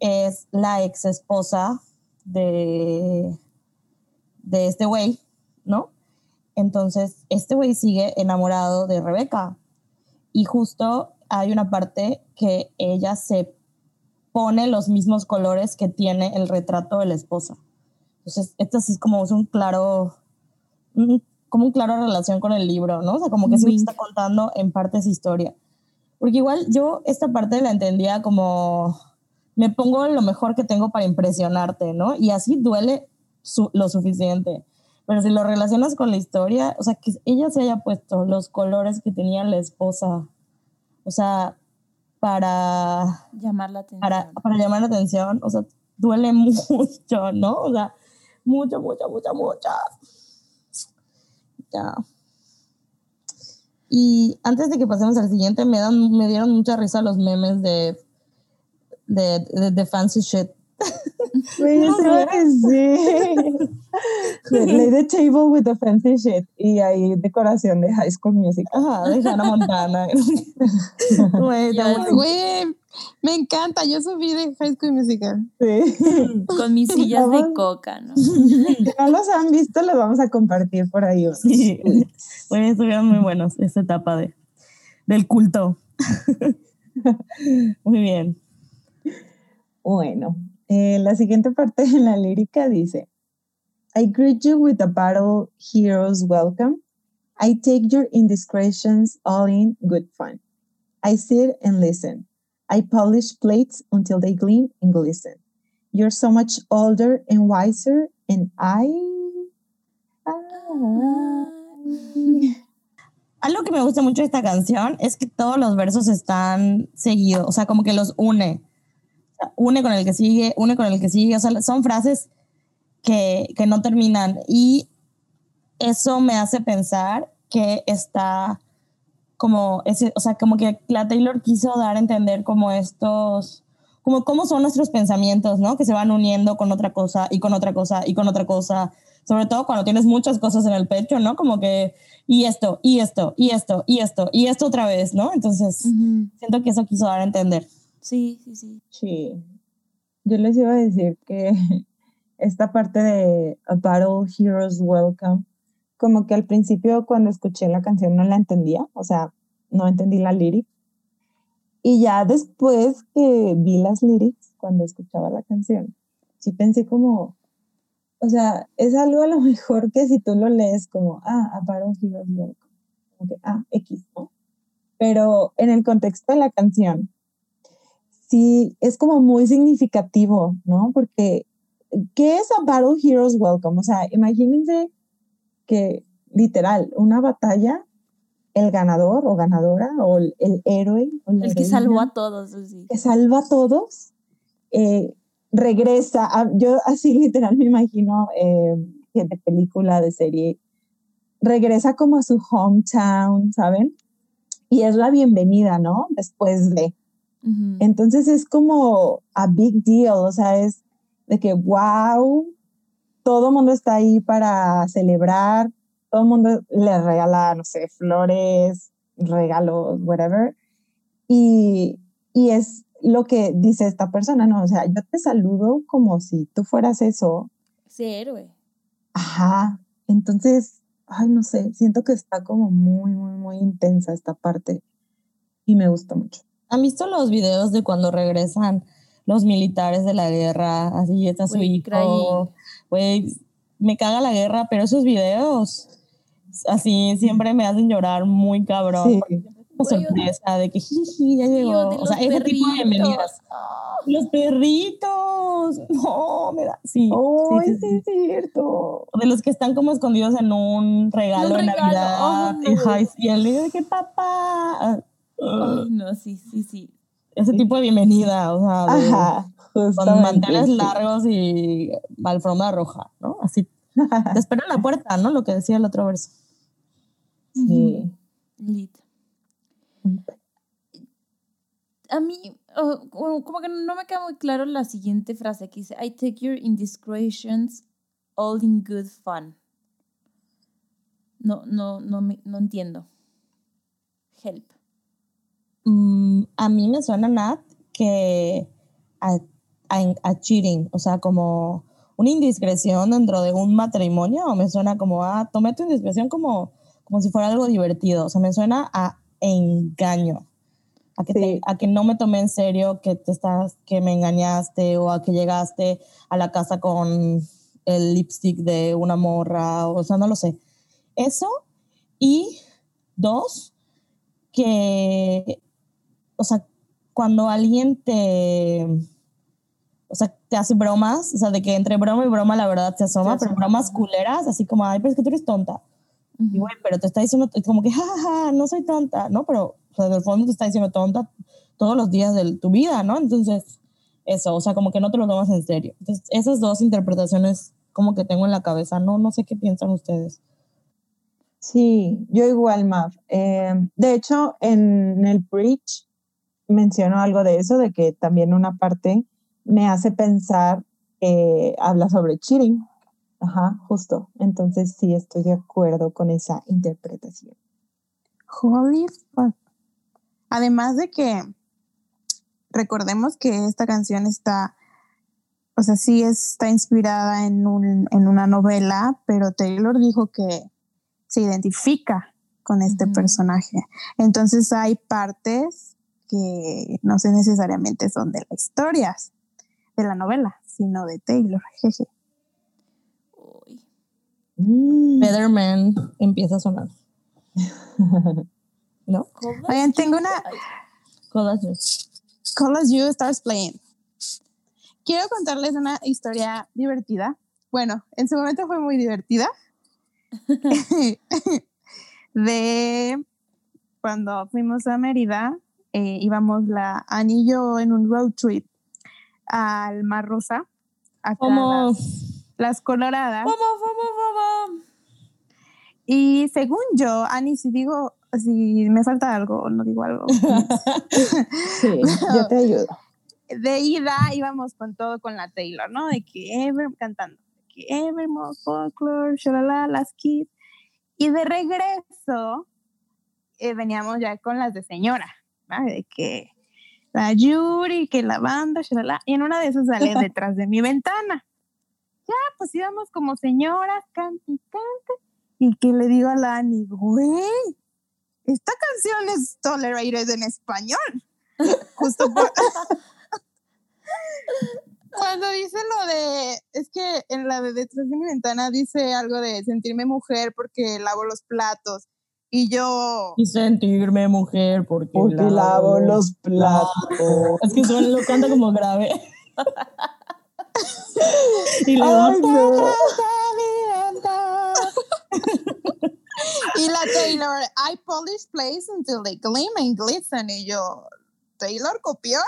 Es la ex esposa de, de este güey, ¿no? Entonces, este güey sigue enamorado de Rebeca. Y justo hay una parte que ella se pone los mismos colores que tiene el retrato de la esposa. Entonces, esto sí es como un claro, como un claro relación con el libro, ¿no? O sea, como que sí está contando en parte esa historia. Porque igual yo esta parte la entendía como, me pongo lo mejor que tengo para impresionarte, ¿no? Y así duele lo suficiente. Pero si lo relacionas con la historia, o sea, que ella se haya puesto los colores que tenía la esposa, o sea, para Llamar la atención. para, para llamar la atención, o sea, duele mucho, ¿no? O sea, mucho, mucho, mucho, mucho. Ya. Y antes de que pasemos al siguiente, me, dan, me dieron mucha risa los memes de, de, de, de fancy shit. Güey, decir. Lay the table with the fancy shit. Y ahí decoración de High School Music. Ajá, de Hannah Montana. Güey, me encanta. Yo subí de High School Musical. Sí. Con mis sillas de Vamos. coca, ¿no? Si no los han visto, los vamos a compartir por ahí. unos. Sí, Güey, estuvieron muy buenos esa etapa de, del culto. muy bien. Bueno, eh, la siguiente parte de la lírica dice: I greet you with a battle hero's welcome. I take your indiscretions all in good fun. I sit and listen. I polish plates until they gleam and glisten. You're so much older and wiser, and I. Algo que me gusta mucho de esta canción es que todos los versos están seguidos, o sea, como que los une. Une con el que sigue, une con el que sigue, o sea, son frases que, que no terminan y eso me hace pensar que está como ese, o sea, como que la Taylor quiso dar a entender como estos, como cómo son nuestros pensamientos, ¿no? Que se van uniendo con otra cosa y con otra cosa y con otra cosa, sobre todo cuando tienes muchas cosas en el pecho, ¿no? Como que, y esto, y esto, y esto, y esto, y esto otra vez, ¿no? Entonces, siento que eso quiso dar a entender. Sí, sí, sí. Sí. Yo les iba a decir que esta parte de A Battle Heroes Welcome, como que al principio cuando escuché la canción no la entendía, o sea, no entendí la lyric. Y ya después que vi las lyrics, cuando escuchaba la canción, sí pensé como, o sea, es algo a lo mejor que si tú lo lees como, ah, A Battle Heroes Welcome, como que, ah, X, ¿no? Pero en el contexto de la canción, sí es como muy significativo, ¿no? Porque, ¿qué es a Battle Heroes Welcome? O sea, imagínense que literal, una batalla, el ganador o ganadora o el, el héroe o El que salvó a todos, sí. que salva a todos, eh, regresa, a- yo así literal me imagino eh, de película, de serie, regresa como a su hometown, ¿saben? Y es la bienvenida, ¿no? Después de. Entonces es como a big deal, o sea, es de que, wow, todo el mundo está ahí para celebrar, todo el mundo le regala, no sé, flores, regalos, whatever. Y, y es lo que dice esta persona, ¿no? O sea, yo te saludo como si tú fueras eso. Ese héroe. Ajá. Entonces, ay, no sé, siento que está como muy, muy, muy intensa esta parte y me gusta mucho. ¿Han visto los videos de cuando regresan los militares de la guerra? Así está su Güey, hijo. Güey, me caga la guerra, pero esos videos así siempre me hacen llorar muy cabrón. Sí. Güey, sorpresa de que jiji, ya llegó. O los sea, ese tipo de bienvenidas. perritos. Ah. Los perritos. No, me da. Sí. ¡Ay, sí, sí, es cierto! De los que están como escondidos en un regalo regalo, Navidad. ay, no. Ajá, y el niño de que papá. Ay, no, sí, sí, sí. Ese tipo de bienvenida, o sea, de- Ajá, con manteles sí. largos y alfombra roja, ¿no? Así. Te espero en la puerta, ¿no? Lo que decía el otro verso. Sí. Lit. A mí, oh, como como que no me queda muy claro la siguiente frase que dice, I take your indiscretions all in good fun. No, no, no, me- no entiendo. Help. Mm, a mí me suena, Nat, que a, a- a cheating, o sea, como una indiscreción dentro de un matrimonio, o me suena como, ah, tomé tu indiscreción como, como si fuera algo divertido, o sea, me suena a engaño, a que, te- a que no me tomé en serio, que, te estás, que me engañaste, o a que llegaste a la casa con el lipstick de una morra, o sea, no lo sé. Eso, y dos, que, o sea, cuando alguien te, o sea, te hace bromas, o sea, de que entre broma y broma la verdad se asoma, pero bromas culeras, así como, ay, pero es que tú eres tonta. Y güey, pero te está diciendo como que, jajaja, no soy tonta, ¿no? Pero, o sea, del fondo te está diciendo tonta todos los días de tu vida, ¿no? Entonces, eso, o sea, como que no te lo tomas en serio. Entonces, esas dos interpretaciones como que tengo en la cabeza, no, no sé qué piensan ustedes. Sí, yo igual, Mav. Eh, de hecho, en el bridge menciono algo de eso, de que también una parte me hace pensar que habla sobre cheating. Ajá, justo. Entonces sí estoy de acuerdo con esa interpretación. Holy fuck. Además de que recordemos que esta canción está, o sea, sí está inspirada en, un, en una novela, pero Taylor dijo que se identifica con este personaje. Entonces hay partes que no sé necesariamente son de la historia, de la novela, sino de Taylor. Jeje. Uy. Mm. Better Man empieza a sonar, ¿no? Oigan, tengo una, Ay, Todas esas. Call as You Stars Playing. Quiero contarles una historia divertida. Bueno, en su momento fue muy divertida. de cuando fuimos a Mérida, eh, íbamos la Ani y yo en un road trip al Mar Rosa, acá Como, las, las Coloradas. Y según yo, Ani, si digo, si me falta algo o no digo algo, Sí, yo te ayudo. de ida íbamos con todo con la Taylor, ¿no? De que Ever cantando, de que Evermore, Folklore, shalala, las Kids. Y de regreso eh, veníamos ya con las de señora, ¿no? De que la Yuri, que la banda, shalala. Y en una de esas sale detrás de mi ventana. Ya, pues íbamos como señoras, cante. Y que le digo a la Ani, güey, esta canción es tolerated en español. Justo por, Cuando dice lo de, es que en la de detrás de mi ventana dice algo de sentirme mujer porque lavo los platos. Y yo, y sentirme mujer porque, Porque lavo los platos. Es que suena, lo canta como grave. y no. y la Taylor, I polish plates until they gleam and glisten. Y yo, Taylor copiona.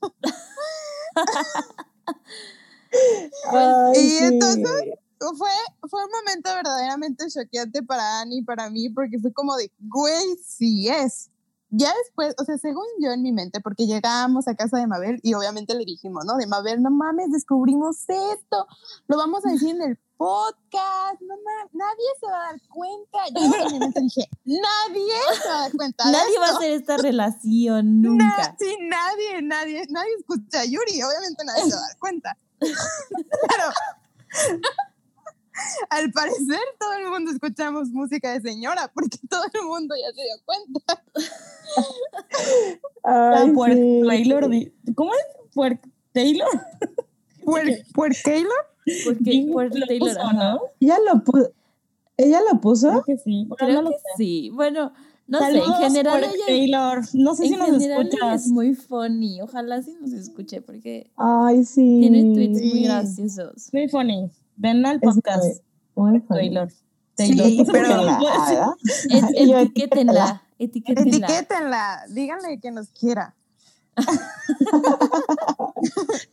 Ay, Y sí. entonces- Fue, fue un momento verdaderamente choqueante para Annie y para mí, porque fue como de, güey, sí es. Ya después, o sea, según yo en mi mente, porque llegamos a casa de Mabel y obviamente le dijimos, ¿no? De Mabel, no mames, descubrimos esto, lo vamos a decir en el podcast, no mames, nadie se va a dar cuenta. Yo en mi mente dije, nadie se va a dar cuenta. de Nadie va a esto". hacer esta relación Na- nunca. sí, nadie, nadie, nadie escucha a Yuri, obviamente nadie se va a dar cuenta. Pero al parecer todo el mundo escuchamos música de señora, porque todo el mundo ya se dio cuenta. Ay, puer- sí. Taylor, ¿cómo es? Puer- Taylor. ¿Por, por Taylor? Porque por Lo Taylor, puso. ¿no? ¿Ella lo, pu- ¿Ella lo puso? Creo que sí. Creo que sé. sí. Bueno, no Saludos, sé, en general Puer- ella, Taylor. No sé si en nos general ella escuchas. es muy funny. Ojalá sí nos escuche porque Ay, sí. tiene tweets Sí. muy graciosos. Muy funny. Ven al podcast. muy funny. Taylor. Sí, Taylor. pero- Etiquétenla, ¿verdad? Et- etiquétenla, etiquétenla. Etiquétenla, díganle que nos quiera.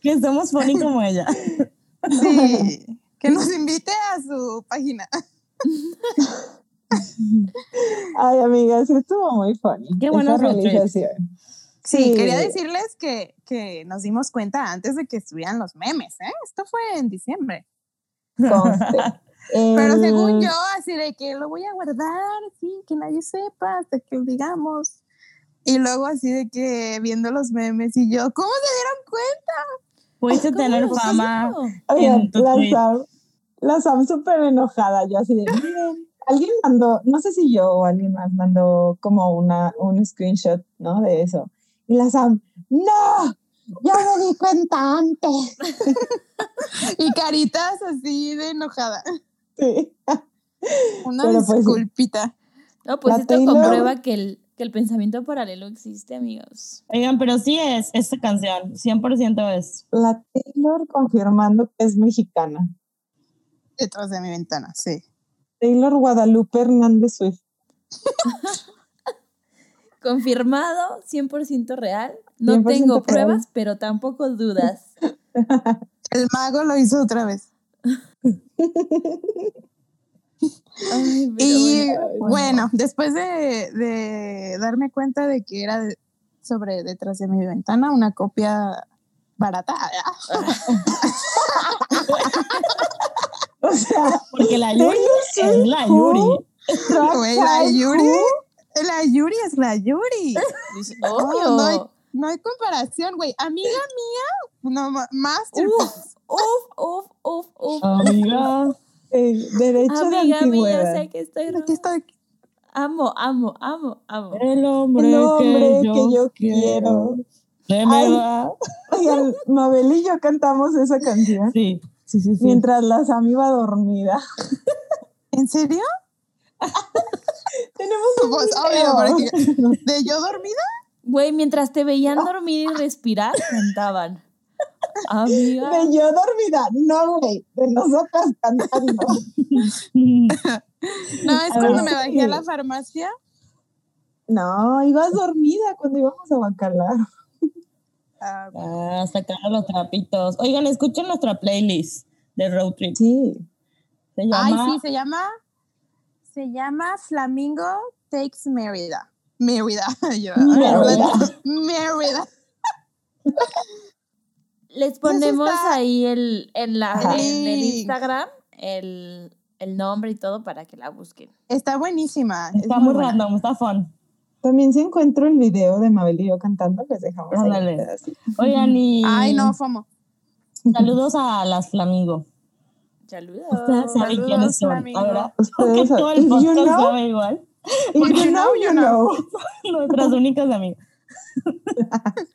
Que somos funny como ella. Sí, que nos invite a su página. Ay, amiga, sí estuvo muy funny. Qué trips. realización. Sí, Sí. quería decirles que, que nos dimos cuenta antes de que estuvieran los memes, ¿eh? Esto fue en diciembre. Conste. Pero El- según yo, así de que lo voy a guardar, sí, que nadie sepa, hasta que lo digamos. Y luego así de que viendo los memes y yo, ¿cómo se dieron cuenta? Pudiste ¿Cómo tener fama. tu la tweet. Sam, la Sam súper enojada, yo así de, miren, alguien mandó, no sé si yo o alguien más mandó como una, un screenshot, ¿no? De eso. Y la Sam, ¡no! Yo me di cuenta antes. Y caritas así de enojada. Sí. Una Pero pues disculpita. No, pues esto Taylor- comprueba que el, que el pensamiento paralelo existe, amigos. Oigan, pero sí es esta canción, 100% es. La Taylor confirmando que es mexicana. Detrás de mi ventana, sí. Taylor Guadalupe Hernández Swift. Confirmado, 100% real. No 100% tengo pruebas, pero tampoco dudas. El mago lo hizo otra vez. Ay, Y bueno. bueno, después de, de darme cuenta de que era sobre detrás de mi ventana, una copia barata. O sea, Porque la Yuri es la Yuri. la Yuri, who? la Yuri es la Yuri. Pues, No, obvio. no hay, no hay comparación, güey. Amiga mía, no, ma- masterpiece. Uf, uf, uf, uf, uf. Amiga. Eh, derecho de Amiga mía, antigüedad. sé que estoy Aquí estoy. Amo, amo, amo, amo. El hombre, El hombre que, yo que yo quiero. De Ay. verdad. Oigan, Mabel y yo cantamos esa canción Sí, sí, sí. sí. mientras la Sam iba dormida. ¿En serio? Tenemos un Pues video. obvio, porque de yo dormida. Güey, mientras te veían dormir y respirar, cantaban. Amiga. De yo dormida, no, güey, de nosotras cantando. No, es A cuando ver, me bajé sí. a la farmacia. No, ibas dormida cuando íbamos a bacalar. Ah, Ah, sacaron los trapitos. Oigan, escuchen nuestra playlist de Road Trip. Sí. Se Ay, llama sí, se llama. Se llama Flamingo Takes Mérida. Mérida. Yo, Mérida. Mérida. Les ponemos está- ahí el, en, la, en el. Instagram el, el nombre y todo para que la busquen. Está buenísima. es Está muy buena. random, está fun. También si encuentro el video de Mabel y yo cantando, les dejamos ahí. Oigan, y Ay, no, FOMO. saludos a las Flamingo. Saludos. Ustedes saben quiénes son. Flamingo. Ahora, Ustedes que saben. todo el podcast know, sabe igual. You you know, you know. Nuestras únicas amigas.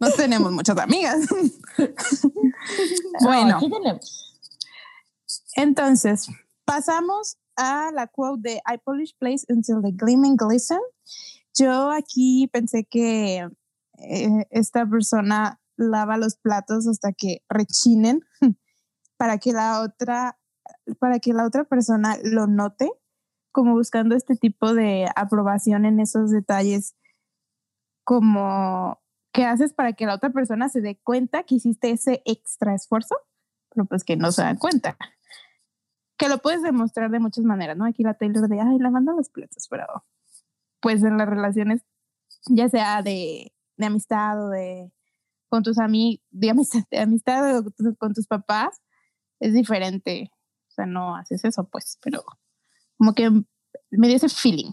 No tenemos muchas amigas. bueno, Aquí tenemos. entonces, pasamos a la quote de I polish place until the gleaming glisten. Yo aquí pensé que eh, esta persona lava los platos hasta que rechinen para que la otra para que la otra persona lo note, como buscando este tipo de aprobación en esos detalles como que haces para que la otra persona se dé cuenta que hiciste ese extra esfuerzo, pero pues que no se dan cuenta. Que lo puedes demostrar de muchas maneras, ¿no? Aquí la Taylor de, ay, lavando los platos, pero pues en las relaciones, ya sea de, de amistad o de con tus amigos, de amistad, de amistad o con tus papás, es diferente. O sea, no haces eso, pues, pero como que me dio ese feeling.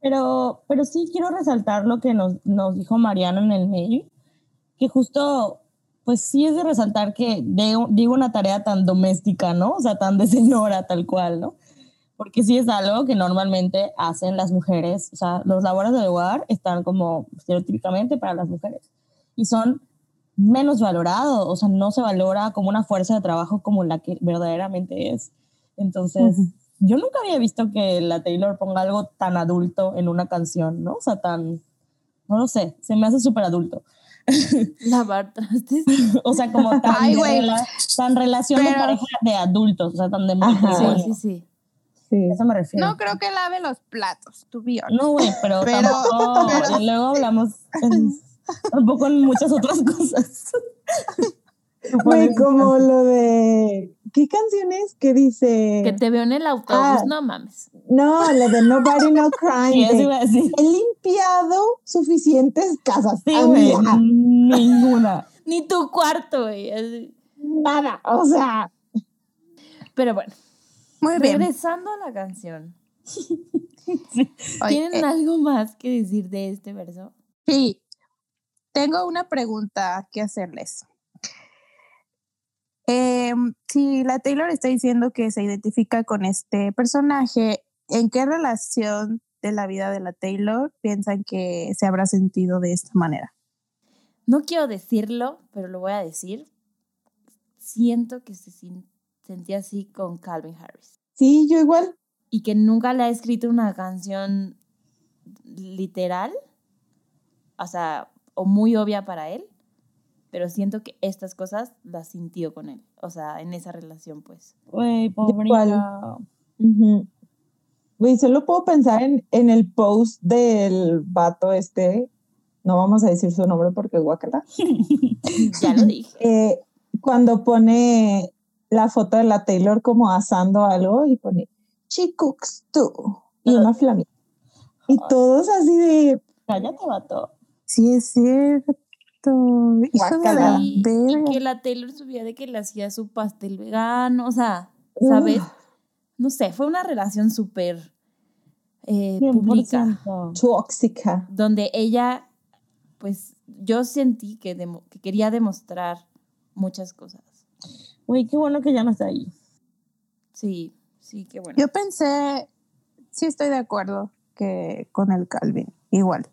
Pero, pero sí quiero resaltar lo que nos, nos dijo Mariano en el mail, que justo, pues sí es de resaltar que digo una tarea tan doméstica, ¿no? O sea, tan de señora, tal cual, ¿no? Porque sí es algo que normalmente hacen las mujeres, o sea, los labores del hogar están como estereotípicamente para las mujeres y son menos valorados, o sea, no se valora como una fuerza de trabajo como la que verdaderamente es. Entonces, Ujú. Yo nunca había visto que la Taylor ponga algo tan adulto en una canción, ¿no? O sea, tan, no lo sé, se me hace súper adulto. Lavar trastes. O sea, como tan, Ay, de rela- tan relación de Pero- pareja de adultos, o sea, tan de Ajá. matrimonio. Sí, sí, sí. Sí. A eso me refiero. No creo que lave los platos, tu honest. No, güey, pero, Pero- tampoco, pero- y luego hablamos en- tampoco en muchas otras cosas. Güey, como lo de. ¿Qué canciones que dice? Que te veo en el autobús, Ah. no mames. No, la de Nobody No Crime. decir. He limpiado suficientes casas. Sí, güey, ninguna. Ni tu cuarto, güey. Nada. O sea, Pero bueno, Muy bien. regresando a la canción. ¿Tienen eh, algo más que decir de este verso? sí, tengo una pregunta que hacerles. Em, si la Taylor está diciendo que se identifica con este personaje, ¿en qué relación de la vida de la Taylor piensan que se habrá sentido de esta manera? No quiero decirlo, pero lo voy a decir. Siento que se sentía así con Calvin Harris. sí, yo igual. Y que nunca le ha escrito una canción literal, o sea, o muy obvia para él, pero siento que estas cosas las sintió con él, o sea, en esa relación, pues. Güey, pobrita. Güey, solo puedo pensar en, en el post del vato este, no vamos a decir su nombre porque guacala, Ya lo dije. eh, cuando pone la foto de la Taylor como asando algo y pone, she cooks too, y una flamita. Y todos así de, Cállate, vato. Sí, es cierto. Hijo de Guácala. la Y, y que la Taylor subía de que le hacía su pastel vegano, o sea, ¿sabes? No sé, fue una relación súper eh, pública, 100%. tóxica. donde ella, pues yo sentí que, demo- que quería demostrar muchas cosas. Güey, qué bueno que ya no está ahí. Sí, sí, qué bueno. Yo pensé, sí estoy de acuerdo que con el Calvin, igual.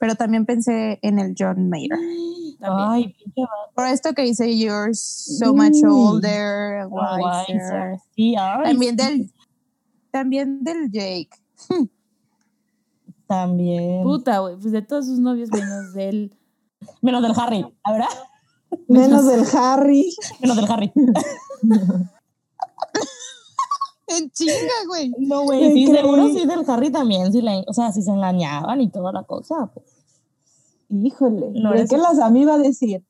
Pero también pensé en el John Mayer. Ay. Por esto que dice, you're so much older, wiser. Wiser. Sí, También del, también del Jake. También. Puta, güey, pues de todos sus novios menos de él. Menos del Harry, ¿la verdad? Menos del Harry. Menos del Harry. En chinga, güey. No, güey, ¿Qué sí, seguro sí del Harry también. Sí le- o sea, si se engañaban y toda la cosa. Pues. Híjole, No, eso- que la Sammy iba a decir,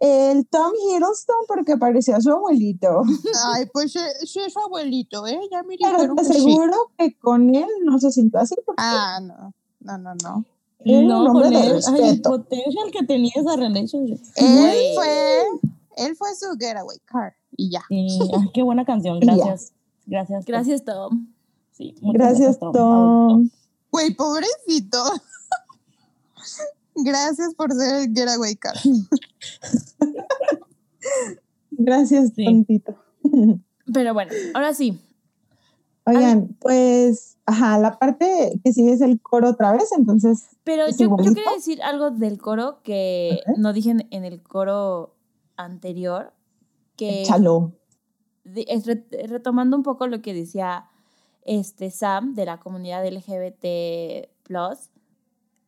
el Tom Hiddleston porque parecía su abuelito. Ay, pues sí es su abuelito, ¿eh? Ya me Pero te que sí. que con él no se sintió así porque Ah, no. No, no, no. Era un no, hombre con de él, ay, el respeto. potential que tenía esa relationship. Él fue, él fue su getaway car y ya. Sí, ay, qué buena canción. Gracias. Gracias. Tom. Gracias, Tom. Sí, muchas gracias Adulto. Tom. Güey, pobrecito. Gracias por ser el getaway car. Gracias Sí. tontito. Pero bueno, ahora sí. Oigan, pues, ajá, la parte que sigue es el coro otra vez, entonces, Pero ¿Es yo, yo quería decir algo del coro que no dije en, en el coro anterior, que échalo. Retomando un poco lo que decía este Sam de la comunidad LGBT+,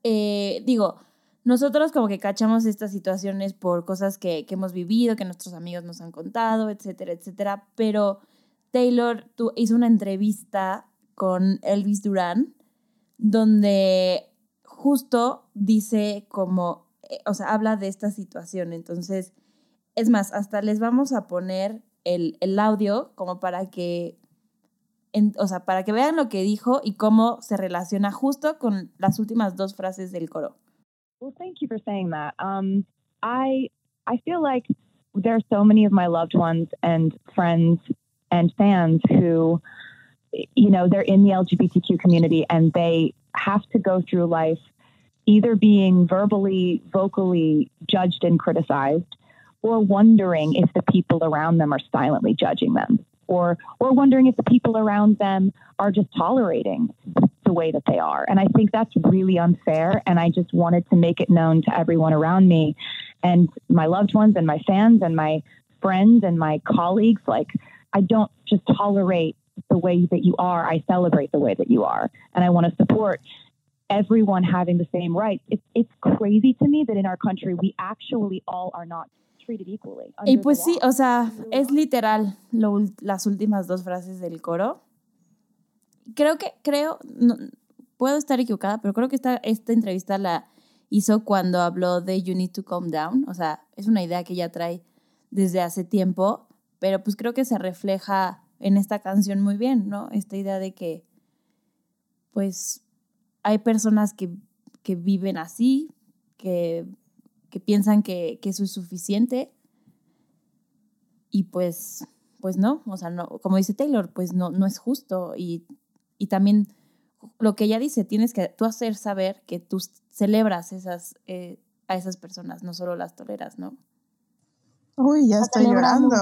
eh, digo, nosotros como que cachamos estas situaciones por cosas que, que hemos vivido, que nuestros amigos nos han contado, etcétera, etcétera, pero Taylor tu- hizo una entrevista con Elvis Duran donde justo dice como, eh, o sea, habla de esta situación, entonces, es más, hasta les vamos a poner el, el audio como para que, o sea, para que vean lo que dijo y cómo se relaciona justo con las últimas dos frases del coro. Well, thank you for saying that. Um, I I feel like there are so many of my loved ones and friends and fans who, you know, they're in the LGBTQ community and they have to go through life either being verbally, vocally judged and criticized, or wondering if the people around them are silently judging them, or or wondering if the people around them are just tolerating the way that they are. And I think that's really unfair. And I just wanted to make it known to everyone around me and my loved ones and my fans and my friends and my colleagues. Like, I don't just tolerate the way that you are, I celebrate the way that you are. And I want to support everyone having the same rights. It's, it's crazy to me that in our country, we actually all are not. Y pues sí, o sea, es literal lo las últimas dos frases del coro. Creo que, creo, no, puedo estar equivocada, pero creo que esta, esta entrevista la hizo cuando habló de You Need to Calm Down. O sea, es una idea que ya trae desde hace tiempo, pero pues creo que se refleja en esta canción muy bien, ¿no? Esta idea de que, pues, hay personas que, que viven así, que, que piensan que, que eso es suficiente y pues, pues no, o sea, no, como dice Taylor, pues no, no es justo y, y también lo que ella dice, tienes que tú hacer saber que tú celebras esas, eh, a esas personas, no solo las toleras, ¿no? Uy, ya estoy llorando.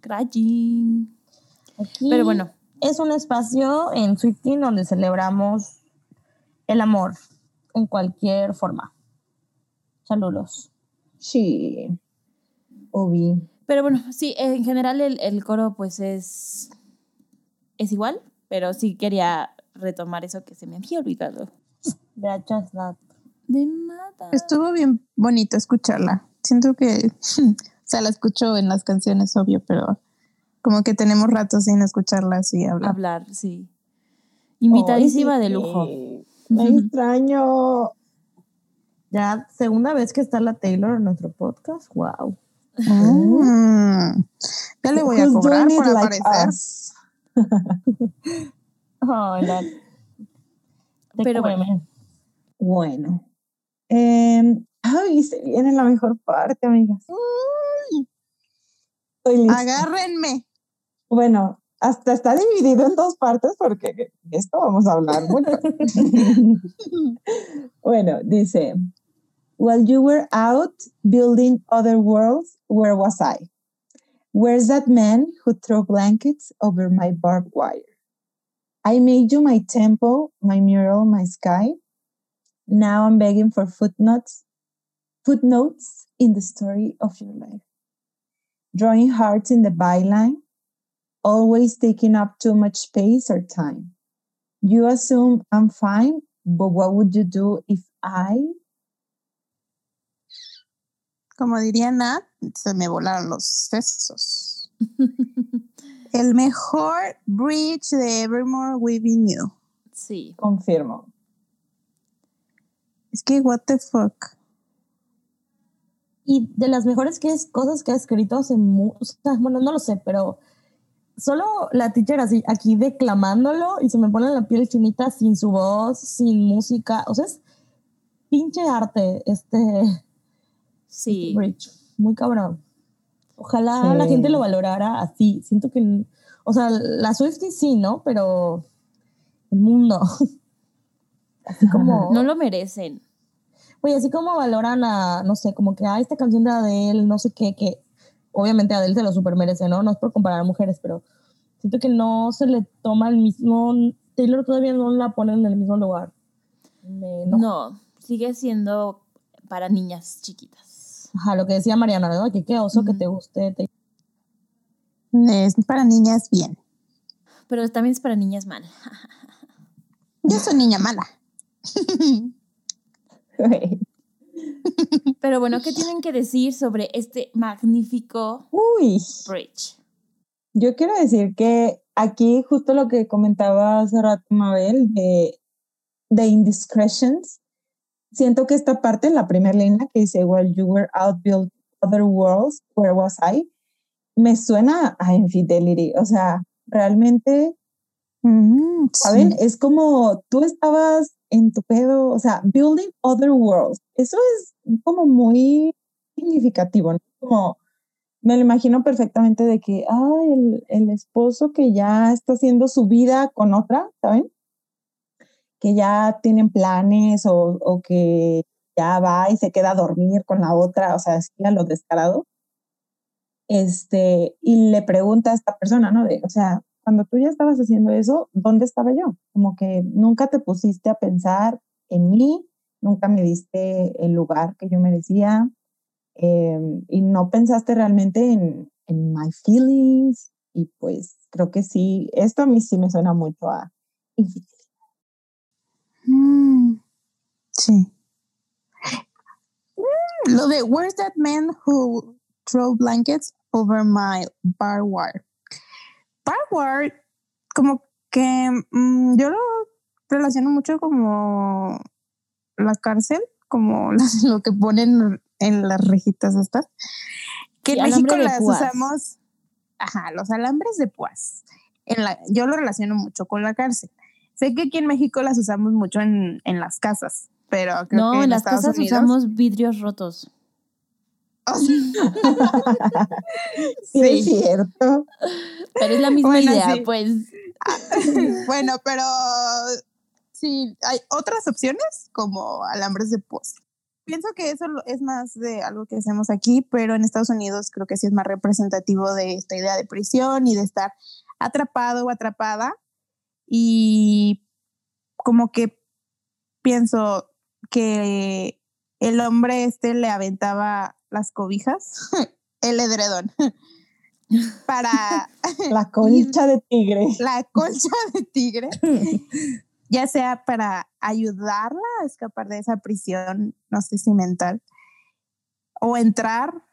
Crying. Aquí Pero bueno, Es un espacio en Swifting donde celebramos el amor en cualquier forma. Saludos. Sí. Obi. pero bueno, sí, en general el, el coro pues es, es igual, pero sí quería retomar eso que se me había olvidado. Gracias, Nat. De nada. Estuvo bien bonito escucharla. Siento que, o sea, la escucho en las canciones, obvio, pero como que tenemos rato sin escucharla así hablar. Hablar, sí. Invitadísima de lujo. Me extraño. Ya, segunda vez que está la Taylor en nuestro podcast. Wow. Mm. Ya le voy a cobrar doing por it like aparecer. Te Pero bueno. Bueno. Em, ay, se viene la mejor parte, amigas. Estoy lista. Agárrenme. Bueno, hasta está dividido en dos partes porque de esto vamos a hablar mucho. bueno, dice, while you were out building other worlds, where was I? Where's that man who threw blankets over my barbed wire? I made you my temple, my mural, my sky. Now I'm begging for footnotes, footnotes in the story of your life. Drawing hearts in the byline, always taking up too much space or time. You assume I'm fine, but what would you do if I? Como diría Nat, se me volaron los sesos. El mejor bridge de Evermore Weaving You. Sí. Confirmo. Es que, what the fuck. Y de las mejores que es, cosas que ha escrito hace bueno, no lo sé, pero solo la teacher así, aquí declamándolo y se me pone la piel chinita sin su voz, sin música. O sea, es pinche arte este Sí. bridge. Muy cabrón. Ojalá Sí. la gente lo valorara así. Siento que, o sea, la Swiftie sí, ¿no? Pero el mundo. Así como. No lo merecen. Oye, así como valoran a, no sé, como que, ah, esta canción de Adele, no sé qué, que obviamente Adele se lo super merece, ¿no? No es por comparar a mujeres, pero siento que no se le toma el mismo, Taylor todavía no la pone en el mismo lugar. Me- no. No, sigue siendo para niñas chiquitas. Ajá, lo que decía Mariana, ¿no? Que qué oso que te guste. Es para niñas bien. Pero también es para niñas mal. Yo soy niña mala. Pero bueno, ¿qué tienen que decir sobre este magnífico Uy, bridge? yo quiero decir que aquí justo lo que comentaba hace rato Mabel de, de indiscretions, siento que esta parte, la primera línea que dice, while you were out build other worlds, where was I? Me suena a infidelity, o sea, realmente Mm, ¿Saben? sí. Es como tú estabas en tu pedo, o sea, building other worlds. Eso es como muy significativo, ¿no? Como me lo imagino perfectamente de que, ay, el, el esposo que ya está haciendo su vida con otra, ¿saben? Que ya tienen planes o, o que ya va y se queda a dormir con la otra, o sea, es a lo descarado. Este, y le pregunta a esta persona, ¿no? De, o sea, cuando tú ya estabas haciendo eso, ¿dónde estaba yo? Como que nunca te pusiste a pensar en mí, nunca me diste el lugar que yo merecía eh, y no pensaste realmente en, en my feelings y pues creo que sí, esto a mí sí me suena mucho a infidelidad. Mm, sí. Mm, Lo de Where's that man who throw blankets over my bar wire? Bar wire, como que mm, yo lo relaciono mucho como la cárcel, como las- lo que ponen en las rejitas estas. Que en México las púas. usamos, ajá, los alambres de púas. En la, yo lo relaciono mucho con la cárcel. Sé que aquí en México las usamos mucho en, en las casas, pero creo No, que en las Estados casas Unidos- usamos vidrios rotos. Sea, Sí, es cierto. Pero es la misma Bueno, idea, sí. pues. bueno, pero sí, hay otras opciones como alambres de púas. Pienso que eso es más de algo que hacemos aquí, pero en Estados Unidos creo que sí es más representativo de esta idea de prisión y de estar atrapado o atrapada. Y como que pienso que el hombre este le aventaba las cobijas, el edredón, para La colcha de tigre. la colcha de tigre ya sea para ayudarla a escapar de esa prisión, no sé si mental, o entrar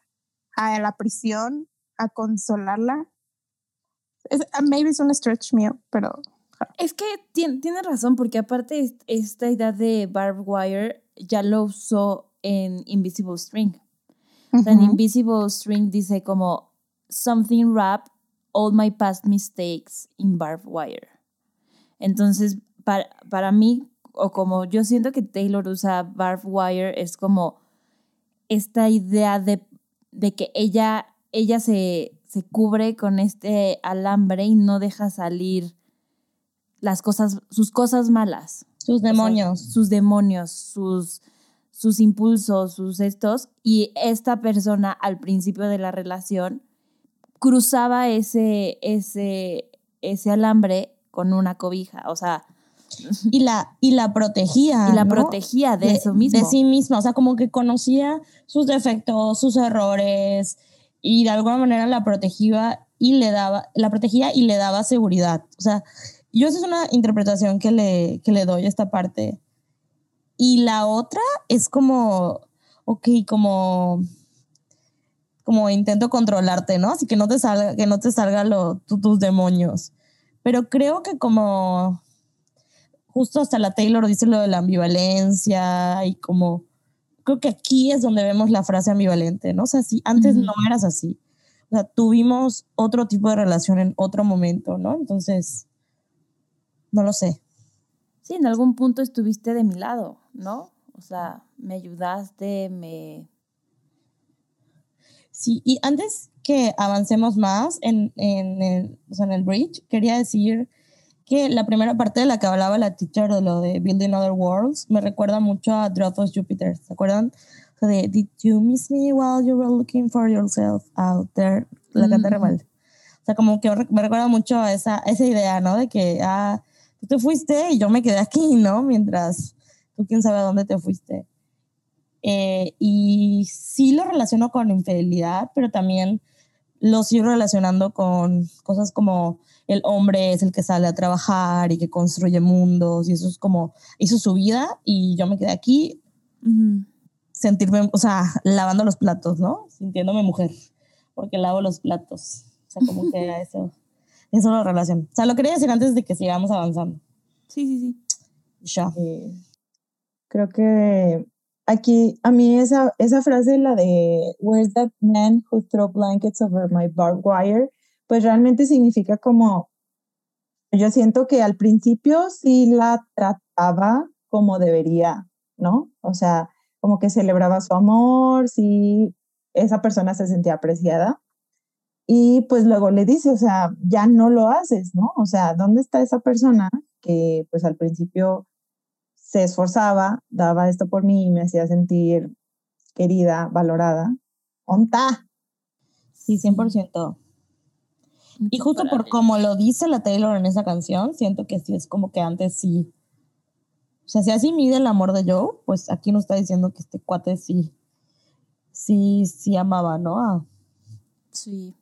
a la prisión a consolarla. Es, maybe es un stretch mío, pero Es que tiene, tiene razón, porque aparte es- esta idea de barbed wire ya lo usó en Invisible String. O sea, en. Invisible String dice como something wrap all my past mistakes in barbed wire. Entonces, para, para mí, o como yo siento que Taylor usa barbed wire, es como esta idea de, de que ella, ella se, se cubre con este alambre y no deja salir las cosas, sus cosas malas Sus demonios. sus demonios, sus, sus impulsos, sus estos, y esta persona al principio de la relación cruzaba ese, ese, ese alambre con una cobija, o sea, y la, y la protegía. y la ¿no? protegía de, eso mismo. De sí misma, o sea, como que conocía sus defectos, sus errores y de alguna manera la protegía y le daba, la protegía y le daba seguridad. O sea, yo esa es una interpretación que le, que le doy a esta parte. Y la otra es como, ok, como, como intento controlarte, ¿no? Así que no te salga, que no te salga lo, tu- tus demonios. Pero creo que como justo hasta la Taylor dice lo de la ambivalencia y como creo que aquí es donde vemos la frase ambivalente, ¿no? O sea, si antes no eras así. O sea, tuvimos otro tipo de relación en otro momento, ¿no? Entonces, no lo sé. Sí, en algún punto estuviste de mi lado, ¿no? O sea, me ayudaste, me... Sí, y antes que avancemos más en, en, el, o sea, en el bridge, quería decir que la primera parte de la que hablaba la teacher de lo de Building Other Worlds me recuerda mucho a of Jupiter. ¿Se acuerdan? O sea, de Did you miss me while you were looking for yourself out there? La Mm. mal. O sea, como que me recuerda mucho a esa, esa idea, ¿no? De que, ah, tú te fuiste y yo me quedé aquí, ¿no? Mientras tú quién sabe a dónde te fuiste. Eh, y sí lo relaciono con infidelidad, pero también lo sigo relacionando con cosas como el hombre es el que sale a trabajar y que construye mundos y eso es como hizo su vida y yo me quedé aquí Ujú. sentirme, o sea, lavando los platos, ¿no? Sintiéndome mujer, porque lavo los platos. O sea, como que a eso, eso lo relaciono. O sea, lo quería decir antes de que sigamos avanzando. Sí, sí, sí. Ya. Eh, creo que aquí, a mí esa, esa frase, la de Where's that man who threw blankets over my barbed wire? Pues realmente significa como, yo siento que al principio sí la trataba como debería, ¿no? O sea, como que celebraba su amor, sí, esa persona se sentía apreciada. Y pues luego le dice, o sea, ya no lo haces, ¿no? O sea, ¿dónde está esa persona que pues al principio se esforzaba, daba esto por mí y me hacía sentir querida, valorada? ¿Onta? Sí, 100%. Y justo por como lo dice la Taylor en esa canción, siento que sí es como que antes sí. O sea, si así mide el amor de Joe, pues aquí nos está diciendo que este cuate sí, sí, sí amaba, ¿no? Ah, Sí.